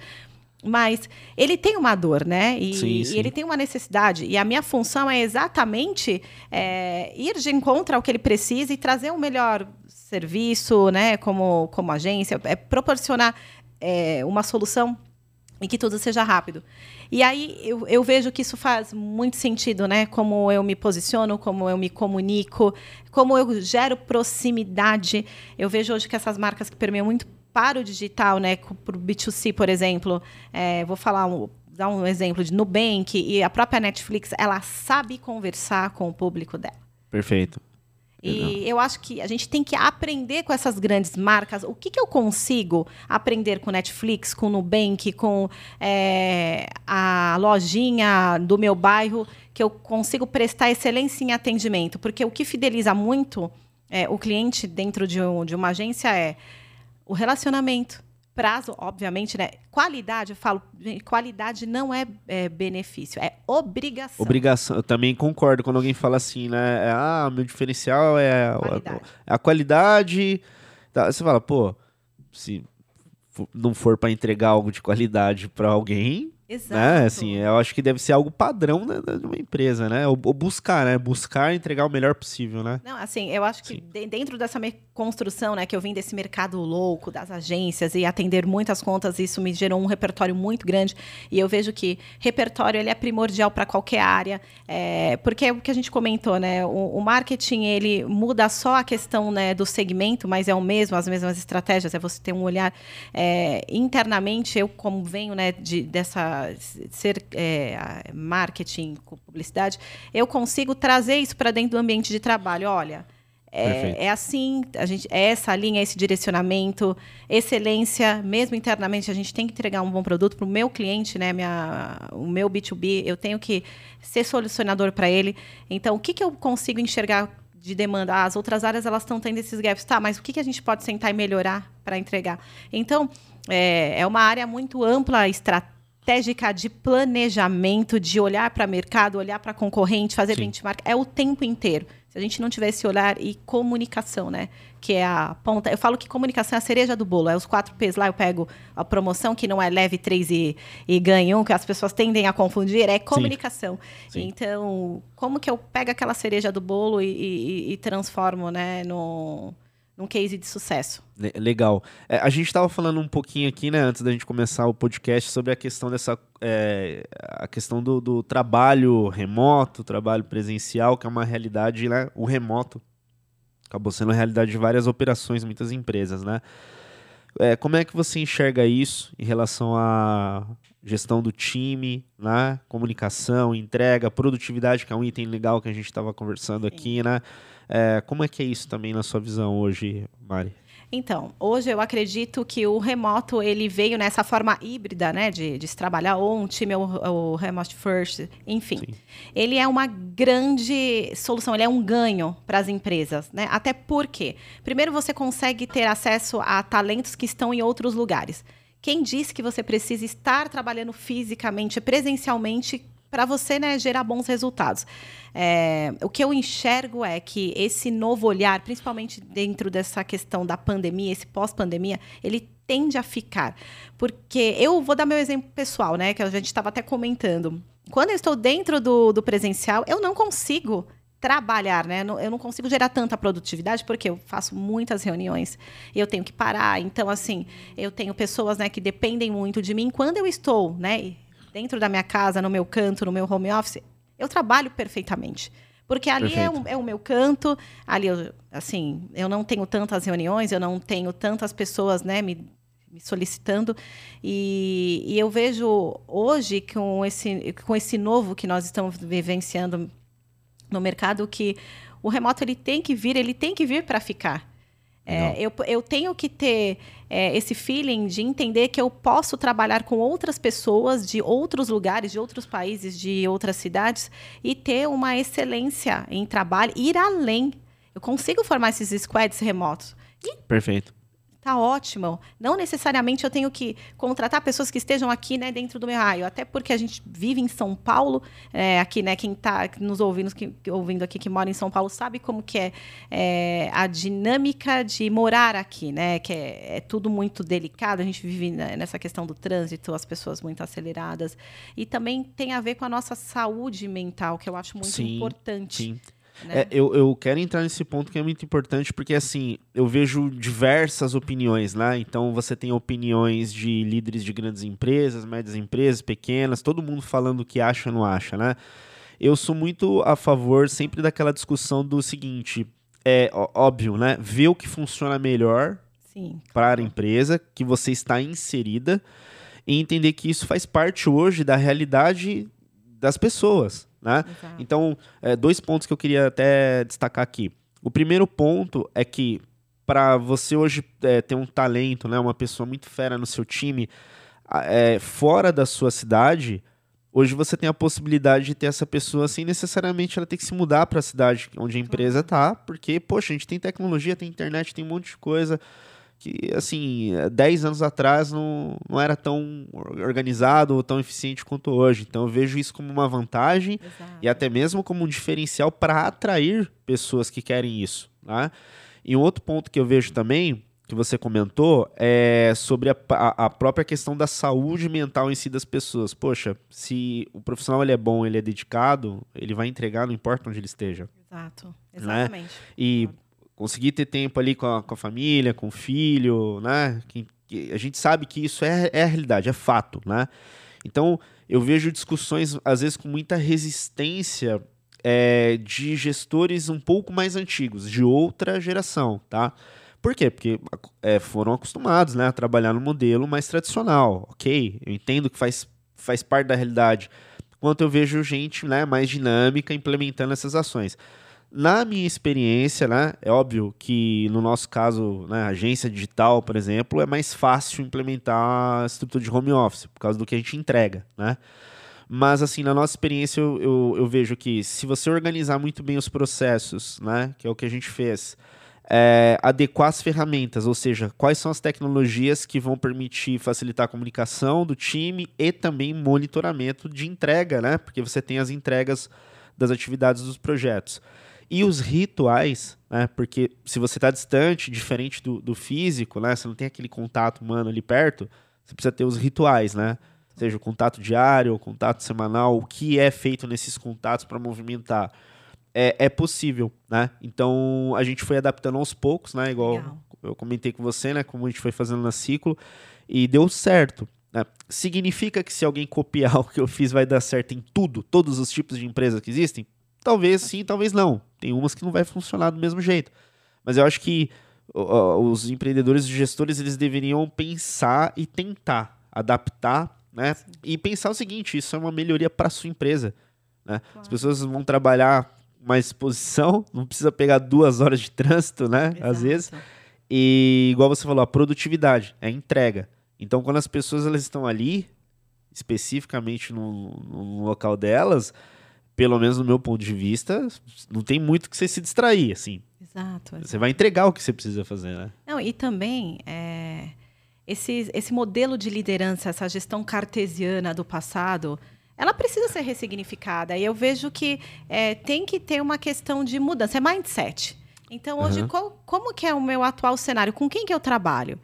Mas ele tem uma dor, né? E, Sim, e sim. ele tem uma necessidade. E a minha função é exatamente é, ir de encontro ao que ele precisa e trazer um melhor serviço, né? Como, como agência, é proporcionar é, uma solução e que tudo seja rápido. E aí eu, eu vejo que isso faz muito sentido, né? Como eu me posiciono, como eu me comunico, como eu gero proximidade. Eu vejo hoje que essas marcas que permeiam muito para o digital, né? Para o B2C, por exemplo, é, vou falar um- dar um exemplo de Nubank e a própria Netflix, ela sabe conversar com o público dela. Perfeito. E eu acho que a gente tem que aprender com essas grandes marcas. O que, que eu consigo aprender com Netflix, com Nubank, com é, a lojinha do meu bairro, que eu consigo prestar excelência em atendimento? Porque o que fideliza muito é, o cliente dentro de, um, de uma agência é o relacionamento prazo, obviamente, né? Qualidade, eu falo, qualidade não é, é, benefício, é obrigação. Obrigação, eu também concordo quando alguém fala assim, né? É, ah, meu diferencial é a qualidade. A, a qualidade tá, você fala, pô, se não for para entregar algo de qualidade para alguém, Exato. Né? Assim, eu acho que deve ser algo padrão né, de uma empresa, né? Ou, ou, buscar, né? Buscar entregar o melhor possível, né? Não, assim, eu acho que de, dentro dessa construção, né, que eu vim desse mercado louco das agências e atender muitas contas, isso me gerou um repertório muito grande. E eu vejo que repertório ele é primordial para qualquer área, é, porque é o que a gente comentou, né? O, o, marketing ele muda só a questão né, do segmento, mas é o mesmo, as mesmas estratégias. É você ter um olhar é, internamente. Eu como venho, né, de, dessa ser é, marketing, publicidade, eu consigo trazer isso para dentro do ambiente de trabalho. Olha, é, é, assim, a gente, é essa linha, esse direcionamento, excelência, mesmo internamente, a gente tem que entregar um bom produto para o meu cliente, né? Minha, o meu B2B, eu tenho que ser solucionador para ele. Então, o que, que eu consigo enxergar de demanda? Ah, as outras áreas elas estão tendo esses gaps, tá? Mas o que, que a gente pode sentar e melhorar para entregar? Então, é, é uma área muito ampla, estratégica estratégica de planejamento, de olhar para o mercado, olhar para concorrente, fazer Sim. benchmark, é o tempo inteiro. Se a gente não tiver esse olhar e comunicação, né? Que é a ponta. Eu falo que comunicação é a cereja do bolo. É os quatro P's lá, eu pego a promoção, que não é leve três e, e ganhe um, que as pessoas tendem a confundir, é comunicação. Sim. Sim. Então, como que eu pego aquela cereja do bolo e, e, e transformo, né, no num case de sucesso. Legal. É, a gente estava falando um pouquinho aqui, né, antes da gente começar o podcast, sobre a questão dessa. É, a questão do, do, trabalho remoto, trabalho presencial, que é uma realidade, né? O remoto acabou sendo a realidade de várias operações, muitas empresas, né? É, como é que você enxerga isso em relação à gestão do time, né? Comunicação, entrega, produtividade, que é um item legal que a gente estava conversando Sim. aqui, né? É, como é que é isso também na sua visão hoje, Mari? Então, hoje eu acredito que o remoto ele veio nessa forma híbrida, né, de, de se trabalhar ou um time ou, ou remote first, enfim. Sim. Ele é uma grande solução, ele é um ganho para as empresas, né? Até porque, primeiro você consegue ter acesso a talentos que estão em outros lugares. Quem disse que você precisa estar trabalhando fisicamente, presencialmente para você né, gerar bons resultados. É, o que eu enxergo é que esse novo olhar, principalmente dentro dessa questão da pandemia, esse pós-pandemia, ele tende a ficar. Porque eu vou dar meu exemplo pessoal, né? Que a gente estava até comentando. Quando eu estou dentro do, do presencial, eu não consigo trabalhar, né? Eu não consigo gerar tanta produtividade porque eu faço muitas reuniões eu tenho que parar. Então, assim, eu tenho pessoas né, que dependem muito de mim. Quando eu estou, né? Dentro da minha casa, no meu canto, no meu home office, eu trabalho perfeitamente. Porque ali é, um, é, o meu canto, ali, eu, assim, eu não tenho tantas reuniões, eu não tenho tantas pessoas, né, me, me solicitando. E, e, eu vejo hoje, com esse, com esse novo que nós estamos vivenciando no mercado, que o remoto ele tem que vir, ele tem que vir para ficar. É, eu, eu tenho que ter é, esse feeling de entender que eu posso trabalhar com outras pessoas de outros lugares, de outros países, de outras cidades e ter uma excelência em trabalho, ir além. Eu consigo formar esses squads remotos. E Perfeito. Tá ótimo. Não necessariamente eu tenho que contratar pessoas que estejam aqui, né, dentro do meu raio. Até porque a gente vive em São Paulo, é, aqui, né, quem está nos ouvindo, que, ouvindo aqui, que mora em São Paulo, sabe como que é, é a dinâmica de morar aqui, né? Que é, é tudo muito delicado. A gente vive nessa questão do trânsito, as pessoas muito aceleradas. E também tem a ver com a nossa saúde mental, que eu acho muito sim, importante. Sim. Né? É, eu, eu quero entrar nesse ponto que é muito importante, porque assim, eu vejo diversas opiniões lá. Né? Então você tem opiniões de líderes de grandes empresas, médias empresas, pequenas, todo mundo falando o que acha ou não acha, né? Eu sou muito a favor sempre daquela discussão do seguinte: é óbvio, né? Ver o que funciona melhor para a empresa que você está inserida e entender que isso faz parte hoje da realidade das pessoas. Né? Então, é, dois pontos que eu queria até destacar aqui. O primeiro ponto é que para você hoje é, ter um talento, né, uma pessoa muito fera no seu time, é, fora da sua cidade, hoje você tem a possibilidade de ter essa pessoa sem necessariamente ela ter que se mudar para a cidade onde a empresa está, porque, poxa, a gente tem tecnologia, tem internet, tem um monte de coisa que, assim, 10 anos atrás não, não era tão organizado ou tão eficiente quanto hoje. Então, eu vejo isso como uma vantagem Exato. e até mesmo como um diferencial para atrair pessoas que querem isso. Tá? E um outro ponto que eu vejo também, que você comentou, é sobre a, a, própria questão da saúde mental em si das pessoas. Poxa, se o profissional ele é bom, ele é dedicado, ele vai entregar, não importa onde ele esteja. Exato, né? exatamente. Né? E conseguir ter tempo ali com a, com a família, com o filho, né? Que, que a gente sabe que isso é, é a realidade, é fato, né? Então, eu vejo discussões, às vezes, com muita resistência é, de gestores um pouco mais antigos, de outra geração, tá? Por quê? Porque é, foram acostumados né, a trabalhar no modelo mais tradicional, ok? Eu entendo que faz, faz parte da realidade. Enquanto eu vejo gente né, mais dinâmica implementando essas ações. Na minha experiência, né, é óbvio que no nosso caso, né, agência digital, por exemplo, é mais fácil implementar a estrutura de home office, por causa do que a gente entrega, né? Mas, assim, na nossa experiência, eu, eu, eu vejo que se você organizar muito bem os processos, né, que é o que a gente fez, é, adequar as ferramentas, ou seja, quais são as tecnologias que vão permitir facilitar a comunicação do time e também monitoramento de entrega, né? Porque você tem as entregas das atividades dos projetos. E os rituais, né? Porque se você está distante, diferente do, do físico, né? Você não tem aquele contato humano ali perto, você precisa ter os rituais, né? Seja o contato diário, o contato semanal, o que é feito nesses contatos para movimentar. É, é, possível, né? Então a gente foi adaptando aos poucos, né? Igual Legal. eu comentei com você, né? Como a gente foi fazendo na ciclo e deu certo. Né? Significa que se alguém copiar o que eu fiz vai dar certo em tudo, todos os tipos de empresas que existem? Talvez sim, talvez não. Tem umas que não vai funcionar do mesmo jeito. Mas eu acho que uh, os empreendedores e gestores eles deveriam pensar e tentar adaptar, né? Sim. E pensar o seguinte: isso é uma melhoria para sua empresa. Né? Claro. As pessoas vão trabalhar mais exposição, não precisa pegar duas horas de trânsito, né? Exato. Às vezes. E igual você falou, a produtividade, é a entrega. Então, quando as pessoas elas estão ali, especificamente no, no local delas, pelo menos no meu ponto de vista, não tem muito que você se distrair, assim. Exato. Você vai entregar o que você precisa fazer, né? Não, e também é, esse, esse modelo de liderança, essa gestão cartesiana do passado, ela precisa ser ressignificada. E eu vejo que é, tem que ter uma questão de mudança, é mindset. Então, hoje, uhum. qual, como que é o meu atual cenário? Com quem que eu trabalho?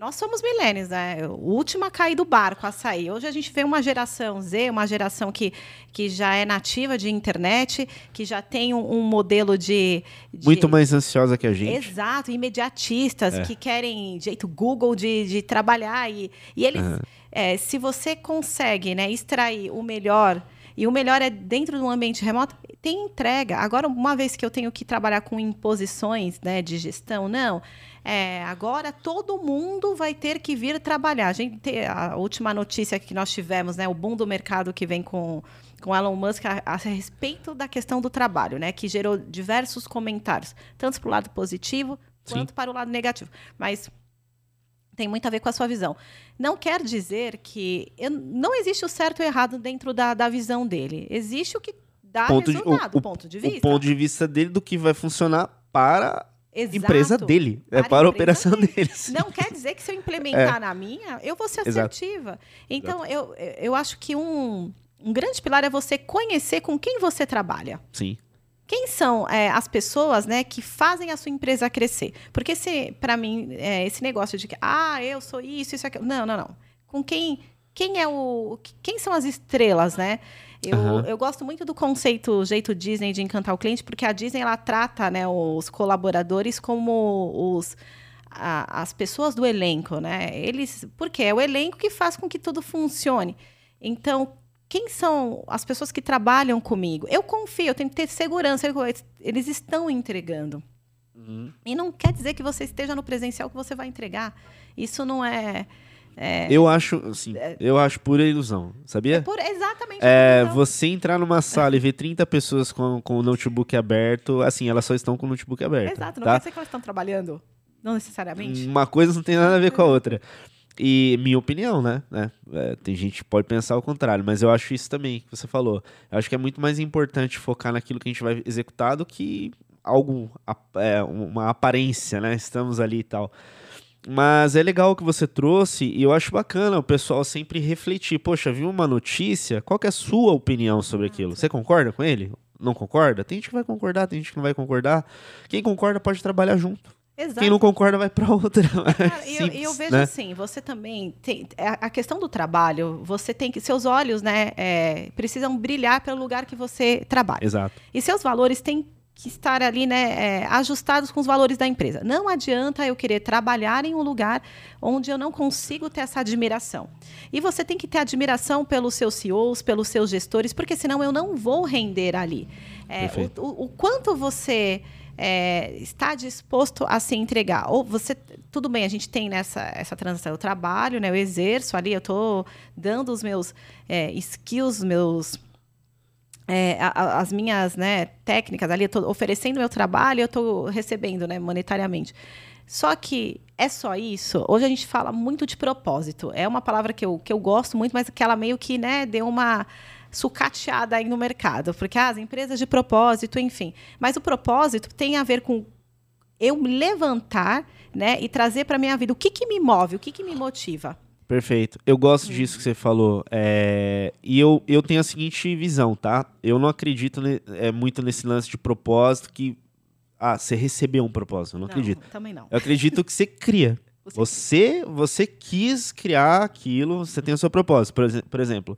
Nós somos milênios, né? O último a cair do barco, a sair. Hoje a gente vê uma geração Z, uma geração que, que já é nativa de internet, que já tem um, um modelo de, de, Muito mais ansiosa que a gente. Exato, imediatistas, é. que querem jeito Google de, de trabalhar. E, e eles, uhum. é, se você consegue né, extrair o melhor e o melhor é dentro de um ambiente remoto, tem entrega. Agora, uma vez que eu tenho que trabalhar com imposições né, de gestão, não. É, agora todo mundo vai ter que vir trabalhar. A gente a última notícia que nós tivemos, né, o boom do mercado que vem com com Elon Musk a, a respeito da questão do trabalho, né, que gerou diversos comentários, tanto para o lado positivo Sim. quanto para o lado negativo. Mas tem muito a ver com a sua visão. Não quer dizer que eu, não existe o certo e o errado dentro da, da visão dele. Existe o que dá ponto resultado, de, o, ponto de vista. O ponto de vista dele do que vai funcionar para Exato. empresa dele, é para a operação dele. deles. Não quer dizer que se eu implementar é. na minha, eu vou ser assertiva. Exato. Então, Exato. Eu, eu acho que um, um grande pilar é você conhecer com quem você trabalha. Sim. Quem são é, as pessoas né, que fazem a sua empresa crescer? Porque, para mim, é, esse negócio de que, ah, eu sou isso, isso, aquilo. Não, não, não. Com quem. Quem é o. Quem são as estrelas, né? Eu, uhum. eu gosto muito do conceito jeito Disney de encantar o cliente, porque a Disney ela trata né, os colaboradores como os, a, as pessoas do elenco, né? Eles, porque é o elenco que faz com que tudo funcione. Então, quem são as pessoas que trabalham comigo? Eu confio, eu tenho que ter segurança, eles estão entregando. Uhum. E não quer dizer que você esteja no presencial que você vai entregar. Isso não é. É, Eu acho, assim, eu acho pura ilusão, sabia? é por- exatamente. É, você entrar numa sala e ver 30 pessoas com, com o notebook aberto, assim, elas só estão com o notebook aberto. Exato, não tá? quer dizer que elas estão trabalhando. Não necessariamente. Uma coisa não tem nada a ver com a outra. E minha opinião, né? né? É, tem gente que pode pensar o contrário, mas eu acho isso também que você falou. Eu acho que é muito mais importante focar naquilo que a gente vai executar do que algo, é, uma aparência, né? Estamos ali e tal. Mas é legal o que você trouxe e eu acho bacana o pessoal sempre refletir. Poxa, viu uma notícia? Qual é a sua opinião sobre aquilo? Você concorda com ele? Não concorda? Tem gente que vai concordar, tem gente que não vai concordar. Quem concorda pode trabalhar junto. Exato. Quem não concorda vai pra outra. Cara, e eu, Simples, e eu vejo né? assim, você também tem a a questão do trabalho, você tem que seus olhos, né, é, precisam brilhar pelo lugar que você trabalha. Exato. E seus valores têm que estar ali, né, é, ajustados com os valores da empresa. Não adianta eu querer trabalhar em um lugar onde eu não consigo ter essa admiração. E você tem que ter admiração pelos seus CEOs, pelos seus gestores, porque senão eu não vou render ali. É, o, o- o quanto você é, está disposto a se entregar. Ou você, tudo bem, a gente tem nessa essa transação, eu trabalho, né, eu exerço ali, eu estou dando os meus é, skills, meus é, a- as minhas né, técnicas ali, eu estou oferecendo meu trabalho, eu estou recebendo né, monetariamente. Só que é só isso. Hoje a gente fala muito de propósito. É uma palavra que eu, que eu gosto muito, mas que ela meio que né, deu uma sucateada aí no mercado. Porque ah, as empresas de propósito, enfim. Mas o propósito tem a ver com eu me levantar né, e trazer para minha vida o que, que me move, o que, que me motiva. Perfeito. Eu gosto disso que você falou. É, E eu, eu tenho a seguinte visão, tá? Eu não acredito ne- é, muito nesse lance de propósito que. Ah, você recebeu um propósito. Eu não, acredito. Também não. Eu acredito que você cria. Você- Você, você quis criar aquilo, você tem o seu propósito. Por, exe- por exemplo,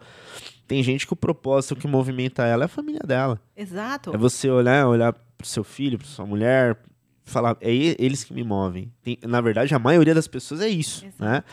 tem gente que o propósito que movimenta ela é a família dela. Exato. É você olhar, olhar pro seu filho, pra sua mulher, falar, é eles que me movem. Tem- na verdade, a maioria das pessoas é isso, né? Exato.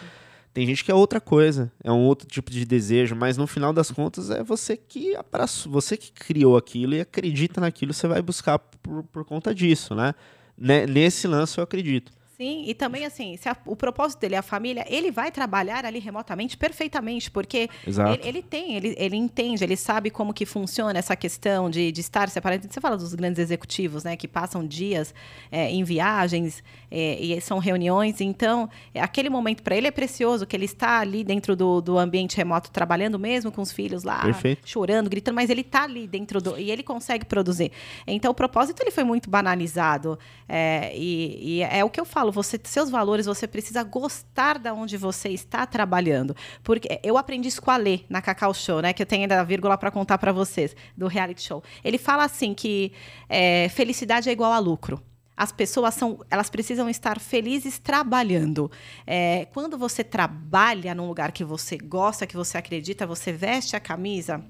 Tem gente que é outra coisa, é um outro tipo de desejo, mas no final das contas é você que abraçou, você que criou aquilo e acredita naquilo, você vai buscar por, por conta disso, né? Ne- Nesse lance eu acredito. Sim, e também assim, se a- o propósito dele é a família, ele vai trabalhar ali remotamente perfeitamente, porque ele, ele tem, ele, ele entende, ele sabe como que funciona essa questão de, de estar separado. Você fala dos grandes executivos, né, que passam dias é, em viagens é, e são reuniões, então é, aquele momento para ele é precioso, que ele está ali dentro do, do ambiente remoto trabalhando mesmo com os filhos lá, Perfeito. chorando, gritando, mas ele está ali dentro do e ele consegue produzir. Então o propósito ele foi muito banalizado é, e, e é o que eu falo. Você, seus valores, você precisa gostar da onde você está trabalhando. Porque eu aprendi isso com a Lê na Cacau Show, né? Que eu tenho ainda a vírgula para contar para vocês do reality show. Ele fala assim que é, felicidade é igual a lucro. As pessoas são, elas precisam estar felizes trabalhando. É, quando você trabalha num lugar que você gosta, que você acredita, você veste a camisa,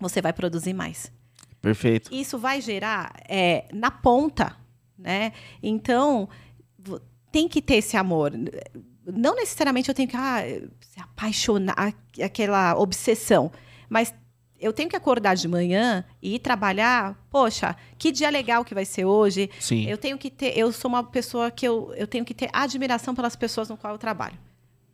você vai produzir mais. Perfeito. Isso vai gerar é, na ponta, né? Então tem que ter esse amor. Não necessariamente eu tenho que ah, se apaixonar, aquela obsessão, mas eu tenho que acordar de manhã e ir trabalhar. Poxa, que dia legal que vai ser hoje. Sim. Eu tenho que ter, eu sou uma pessoa que eu, eu tenho que ter admiração pelas pessoas no qual eu trabalho.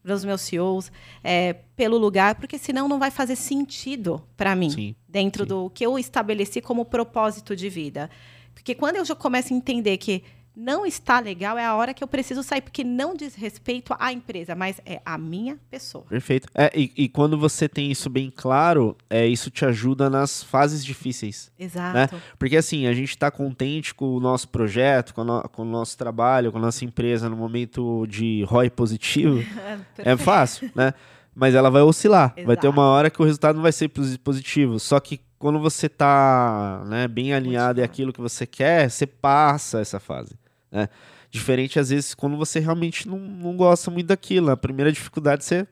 Pelos meus CEOs, é, pelo lugar, porque senão não vai fazer sentido para mim Sim. dentro sim. do que eu estabeleci como propósito de vida. Porque quando eu já começo a entender que não está legal, é a hora que eu preciso sair, porque não diz respeito à empresa, mas é a minha pessoa. Perfeito. É, e, e quando você tem isso bem claro, é, isso te ajuda nas fases difíceis. Exato. Porque assim, a gente está contente com o nosso projeto, com, o no- com o nosso trabalho, com a nossa empresa no momento de ROI positivo, é fácil, né? Mas ela vai oscilar. Vai ter Exato. uma hora que o resultado não vai ser posi- positivo. Só que quando você tá né, bem alinhado e Motivado. aquilo que você quer, você passa essa fase. Né? Diferente, às vezes, quando você realmente não, não gosta muito daquilo. A primeira dificuldade você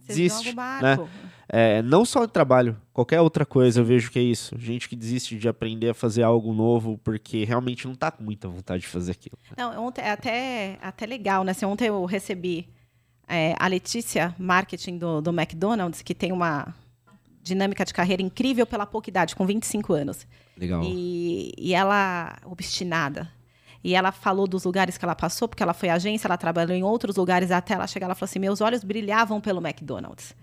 Você desiste. o né? É, não só de trabalho, qualquer outra coisa eu vejo que é isso. Gente que desiste de aprender a fazer algo novo porque realmente não tá com muita vontade de fazer aquilo. Não, ontem é até, até legal, né? Assim, ontem eu recebi é, a Letícia, marketing do, do McDonald's, que tem uma dinâmica de carreira incrível pela pouca idade, com 25 anos. Legal. E, e ela, obstinada. E ela falou dos lugares que ela passou, porque ela foi agência, ela trabalhou em outros lugares até ela chegar. Ela falou assim: meus olhos brilhavam pelo McDonald's.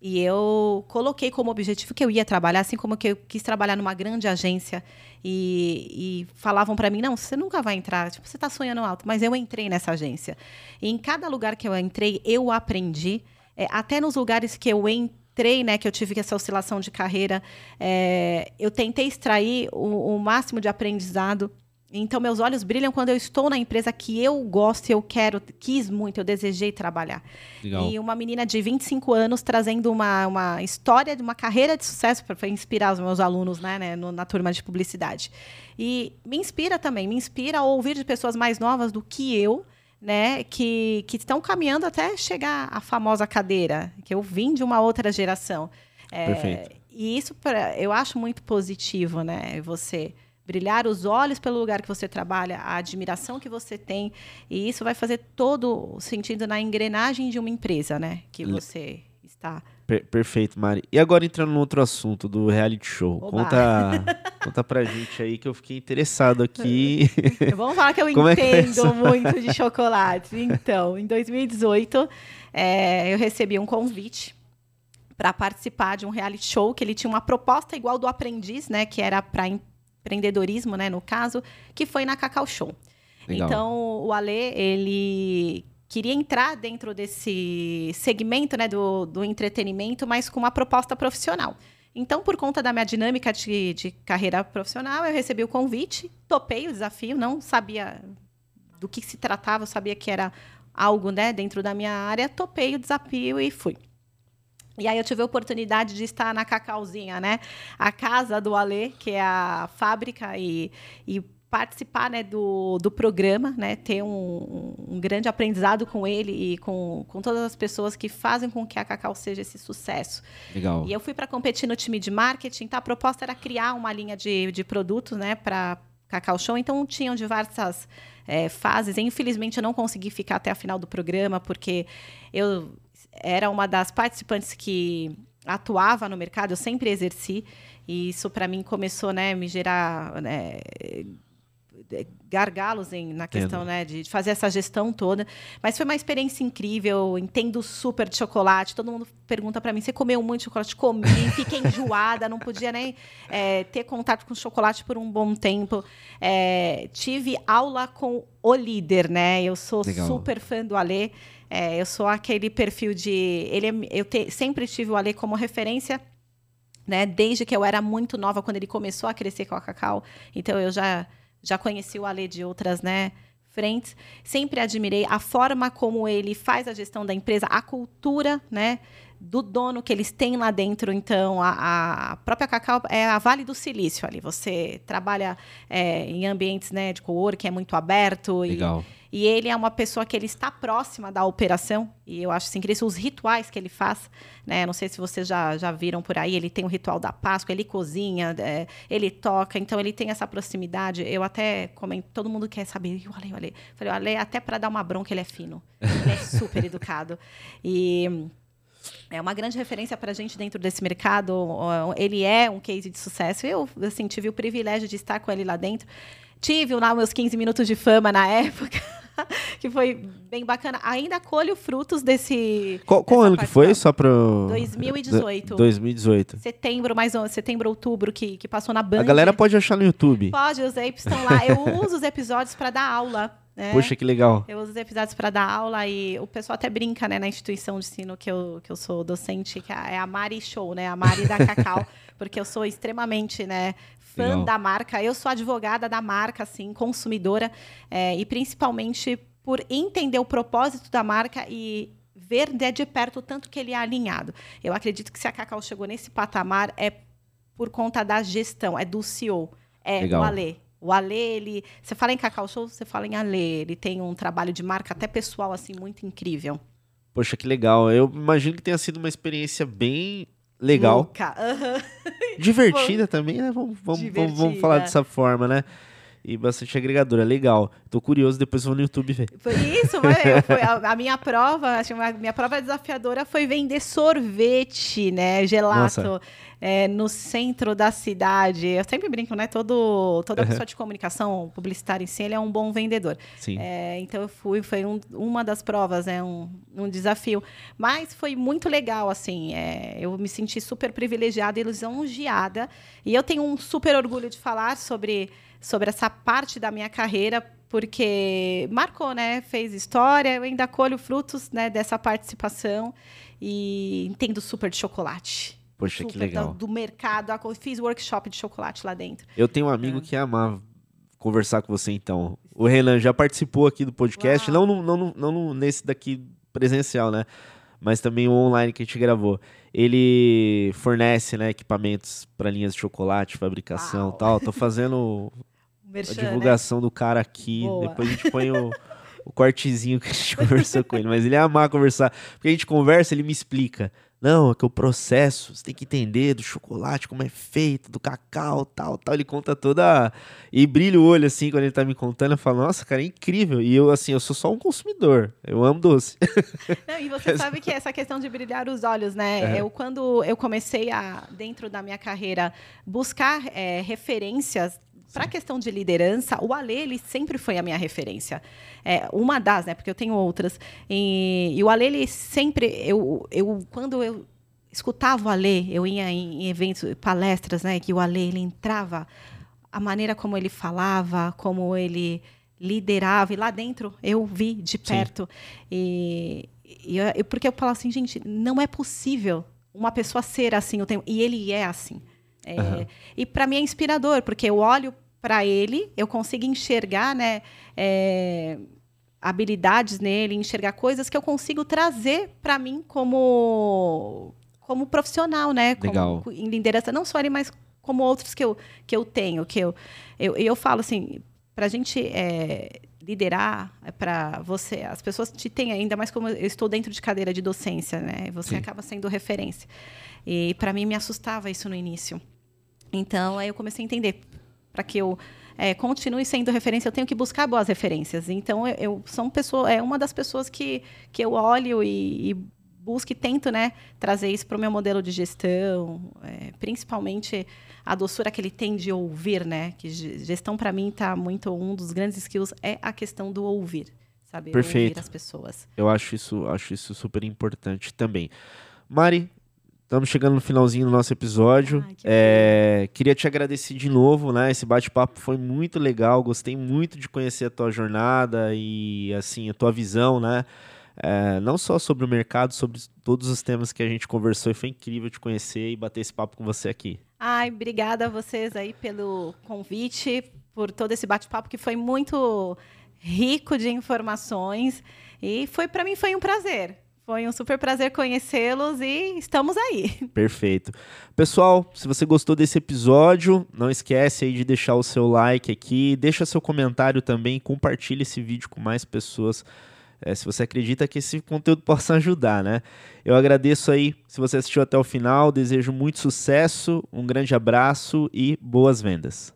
E eu coloquei como objetivo que eu ia trabalhar, assim como que eu quis trabalhar numa grande agência. E, e falavam para mim: não, você nunca vai entrar, tipo, você está sonhando alto. Mas eu entrei nessa agência. E em cada lugar que eu entrei, eu aprendi. É, até nos lugares que eu entrei, né, que eu tive essa oscilação de carreira, é, eu tentei extrair o, o máximo de aprendizado então, meus olhos brilham quando eu estou na empresa que eu gosto, eu quero, quis muito, eu desejei trabalhar. Legal. E uma menina de 25 anos trazendo uma, uma história de uma carreira de sucesso para inspirar os meus alunos né, né no, na turma de publicidade. E me inspira também, me inspira a ouvir de pessoas mais novas do que eu, né, que, que estão caminhando até chegar à famosa cadeira, que eu vim de uma outra geração. É, Perfeito. E isso pra, eu acho muito positivo, né? Você brilhar os olhos pelo lugar que você trabalha, a admiração que você tem, e isso vai fazer todo o sentido na engrenagem de uma empresa, né? Que você está. Per perfeito, Mari. E agora entrando no outro assunto do reality show. Oba. Conta, conta pra gente aí que eu fiquei interessado aqui. Vamos falar que eu é entendo é muito de chocolate. Então, em 2018, é, eu recebi um convite para participar de um reality show que ele tinha uma proposta igual do Aprendiz, né? Que era para empreendedorismo, né, no caso, que foi na Cacau Show. Legal. Então, o Ale, ele queria entrar dentro desse segmento, né, do, do entretenimento, mas com uma proposta profissional. Então, por conta da minha dinâmica de, de carreira profissional, eu recebi o convite, topei o desafio, não sabia do que se tratava, sabia que era algo né, dentro da minha área, topei o desafio e fui. E aí eu tive a oportunidade de estar na Cacauzinha, né? A casa do Alê, que é a fábrica, e, e participar né, do, do programa, né? Ter um, um, grande aprendizado com ele e com, com todas as pessoas que fazem com que a Cacau seja esse sucesso. Legal. E eu fui para competir no time de marketing, tá? A proposta era criar uma linha de, de produtos, né? Para Cacau Show. Então, tinham diversas é, fases. Infelizmente, eu não consegui ficar até a final do programa, porque eu era uma das participantes que atuava no mercado, eu sempre exerci, e isso para mim começou né, me gerar né, gargalos em, na questão né, de, de, fazer essa gestão toda. Mas foi uma experiência incrível, entendo super de chocolate. Todo mundo pergunta para mim: você comeu muito chocolate? Comi, fiquei enjoada, não podia nem é, ter contato com chocolate por um bom tempo. É, tive aula com o líder, né? Eu sou Legal. super fã do Alê. É, eu sou aquele perfil de. Ele, é, eu te, sempre tive o Ale como referência, né? Desde que eu era muito nova, quando ele começou a crescer com a Cacau. Então eu já, já conheci o Ale de outras, né? Frentes. Sempre admirei a forma como ele faz a gestão da empresa, a cultura, né? do dono que eles têm lá dentro. Então, a, a própria Cacau é a Vale do Silício ali. Você trabalha é, em ambientes né, de que é muito aberto. Legal. E, e ele é uma pessoa que ele está próxima da operação, e eu acho assim, que os rituais que ele faz, né? Não sei se vocês já, já viram por aí, ele tem o ritual da Páscoa, ele cozinha, é, ele toca, então ele tem essa proximidade. Eu até comento, todo mundo quer saber, o Ale, o Ale. Falei, o Ale, até para dar uma bronca, ele é fino. Ele é super educado. E é uma grande referência para a gente dentro desse mercado. Ele é um case de sucesso. Eu, assim, tive o privilégio de estar com ele lá dentro. Tive lá meus 15 minutos de fama na época, que foi bem bacana. Ainda colho frutos desse. Qual, qual ano que foi? Só para 2018. 2018. Setembro, mais um, setembro, outubro, que, que passou na Band. A galera pode achar no YouTube. Pode, os apps estão lá. Eu uso os episódios para dar aula. Né? Poxa, que legal. Eu uso os episódios para dar aula e o pessoal até brinca, né, na instituição de ensino que eu, que eu sou docente, que é a Mari Show, né? A Mari da Cacau, porque eu sou extremamente, né, fã Legal. da marca. Eu sou advogada da marca, assim, consumidora, é, e principalmente por entender o propósito da marca e ver de, de perto o tanto que ele é alinhado. Eu acredito que se a Cacau chegou nesse patamar é por conta da gestão, é do CEO, é Legal. o Alê. O Alê, ele, você fala em Cacau Show, você fala em Alê. Ele tem um trabalho de marca até pessoal assim muito incrível. Poxa, que legal. Eu imagino que tenha sido uma experiência bem legal. Uhum. Divertida também, né? Vamos, vamos, Divertida. vamos, falar dessa forma, né? E bastante agregadora, legal. Tô curioso, depois vou no YouTube ver. Foi isso, foi a, a, minha prova, a minha prova desafiadora foi vender sorvete, né? Gelato. É, no centro da cidade. Eu sempre brinco, né? Todo, toda uhum. pessoa de comunicação publicitária em si, ele é um bom vendedor. Sim. É, então eu fui, foi um, uma das provas, né? Um, um desafio. Mas foi muito legal, assim. É, eu me senti super privilegiada e lisonjeada. E eu tenho um super orgulho de falar sobre, sobre essa parte da minha carreira, porque marcou, né? Fez história, eu ainda colho frutos né, dessa participação e entendo super de chocolate. Poxa, super que legal. Do, do mercado, fiz workshop de chocolate lá dentro. Eu tenho um amigo é. que amava conversar com você, então. O Renan já participou aqui do podcast, não, não, não, não nesse daqui presencial, né? Mas também o online que a gente gravou. Ele fornece né, equipamentos para linhas de chocolate, fabricação e tal. Tô fazendo Merchan, a né? divulgação né? do cara aqui. Boa. Depois a gente põe o, o cortezinho que a gente conversou com ele. Mas ele é amar conversar. Porque a gente conversa, ele me explica. Não, é que o processo, você tem que entender do chocolate, como é feito, do cacau, tal, tal. Ele conta toda. E brilha o olho assim quando ele tá me contando. Eu falo, nossa, cara, é incrível. E eu, assim, eu sou só um consumidor. Eu amo doce. Não, e você sabe que essa questão de brilhar os olhos, né? É. Eu, quando eu comecei a, dentro da minha carreira, buscar é, referências para a questão de liderança, o Ale ele sempre foi a minha referência. É, uma das, né? Porque eu tenho outras. E, e o Ale ele sempre, eu, eu quando eu escutava o Ale, eu ia em, eventos, palestras, né? Que o Ale ele entrava, a maneira como ele falava, como ele liderava e lá dentro eu vi de perto e, e, e porque eu falo assim gente não é possível uma pessoa ser assim o tempo e ele é assim é, uhum. E para mim é inspirador, porque eu olho para ele, eu consigo enxergar né, é, habilidades nele, enxergar coisas que eu consigo trazer para mim como, como profissional, né? Legal. Como, em liderança, não só ele, mas como outros que eu, que eu tenho. que Eu, eu, eu falo assim, para a gente é, liderar, é para você, as pessoas te têm ainda mais como eu estou dentro de cadeira de docência, né? Você Sim. acaba sendo referência. E para mim me assustava isso no início. Então, aí eu comecei a entender. Para que eu é, continue sendo referência, eu tenho que buscar boas referências. Então, eu, eu sou pessoa, é uma das pessoas que, que eu olho e, e busco e tento né, trazer isso para o meu modelo de gestão, é, principalmente a doçura que ele tem de ouvir, né? Que gestão para mim está muito um dos grandes skills é a questão do ouvir, saber Perfeito. ouvir as pessoas. Eu acho isso, acho isso super importante também. Mari, Estamos chegando no finalzinho do nosso episódio. Ai, que é, queria te agradecer de novo, né? Esse bate-papo foi muito legal. Gostei muito de conhecer a tua jornada e assim a tua visão, né? É, não só sobre o mercado, sobre todos os temas que a gente conversou. E foi incrível te conhecer e bater esse papo com você aqui. Ai, obrigada a vocês aí pelo convite, por todo esse bate-papo que foi muito rico de informações e foi para mim foi um prazer. Foi um super prazer conhecê-los e estamos aí. Perfeito. Pessoal, se você gostou desse episódio, não esquece aí de deixar o seu like aqui, deixa seu comentário também, compartilhe esse vídeo com mais pessoas. É, se você acredita que esse conteúdo possa ajudar, né? Eu agradeço aí se você assistiu até o final, desejo muito sucesso, um grande abraço e boas vendas.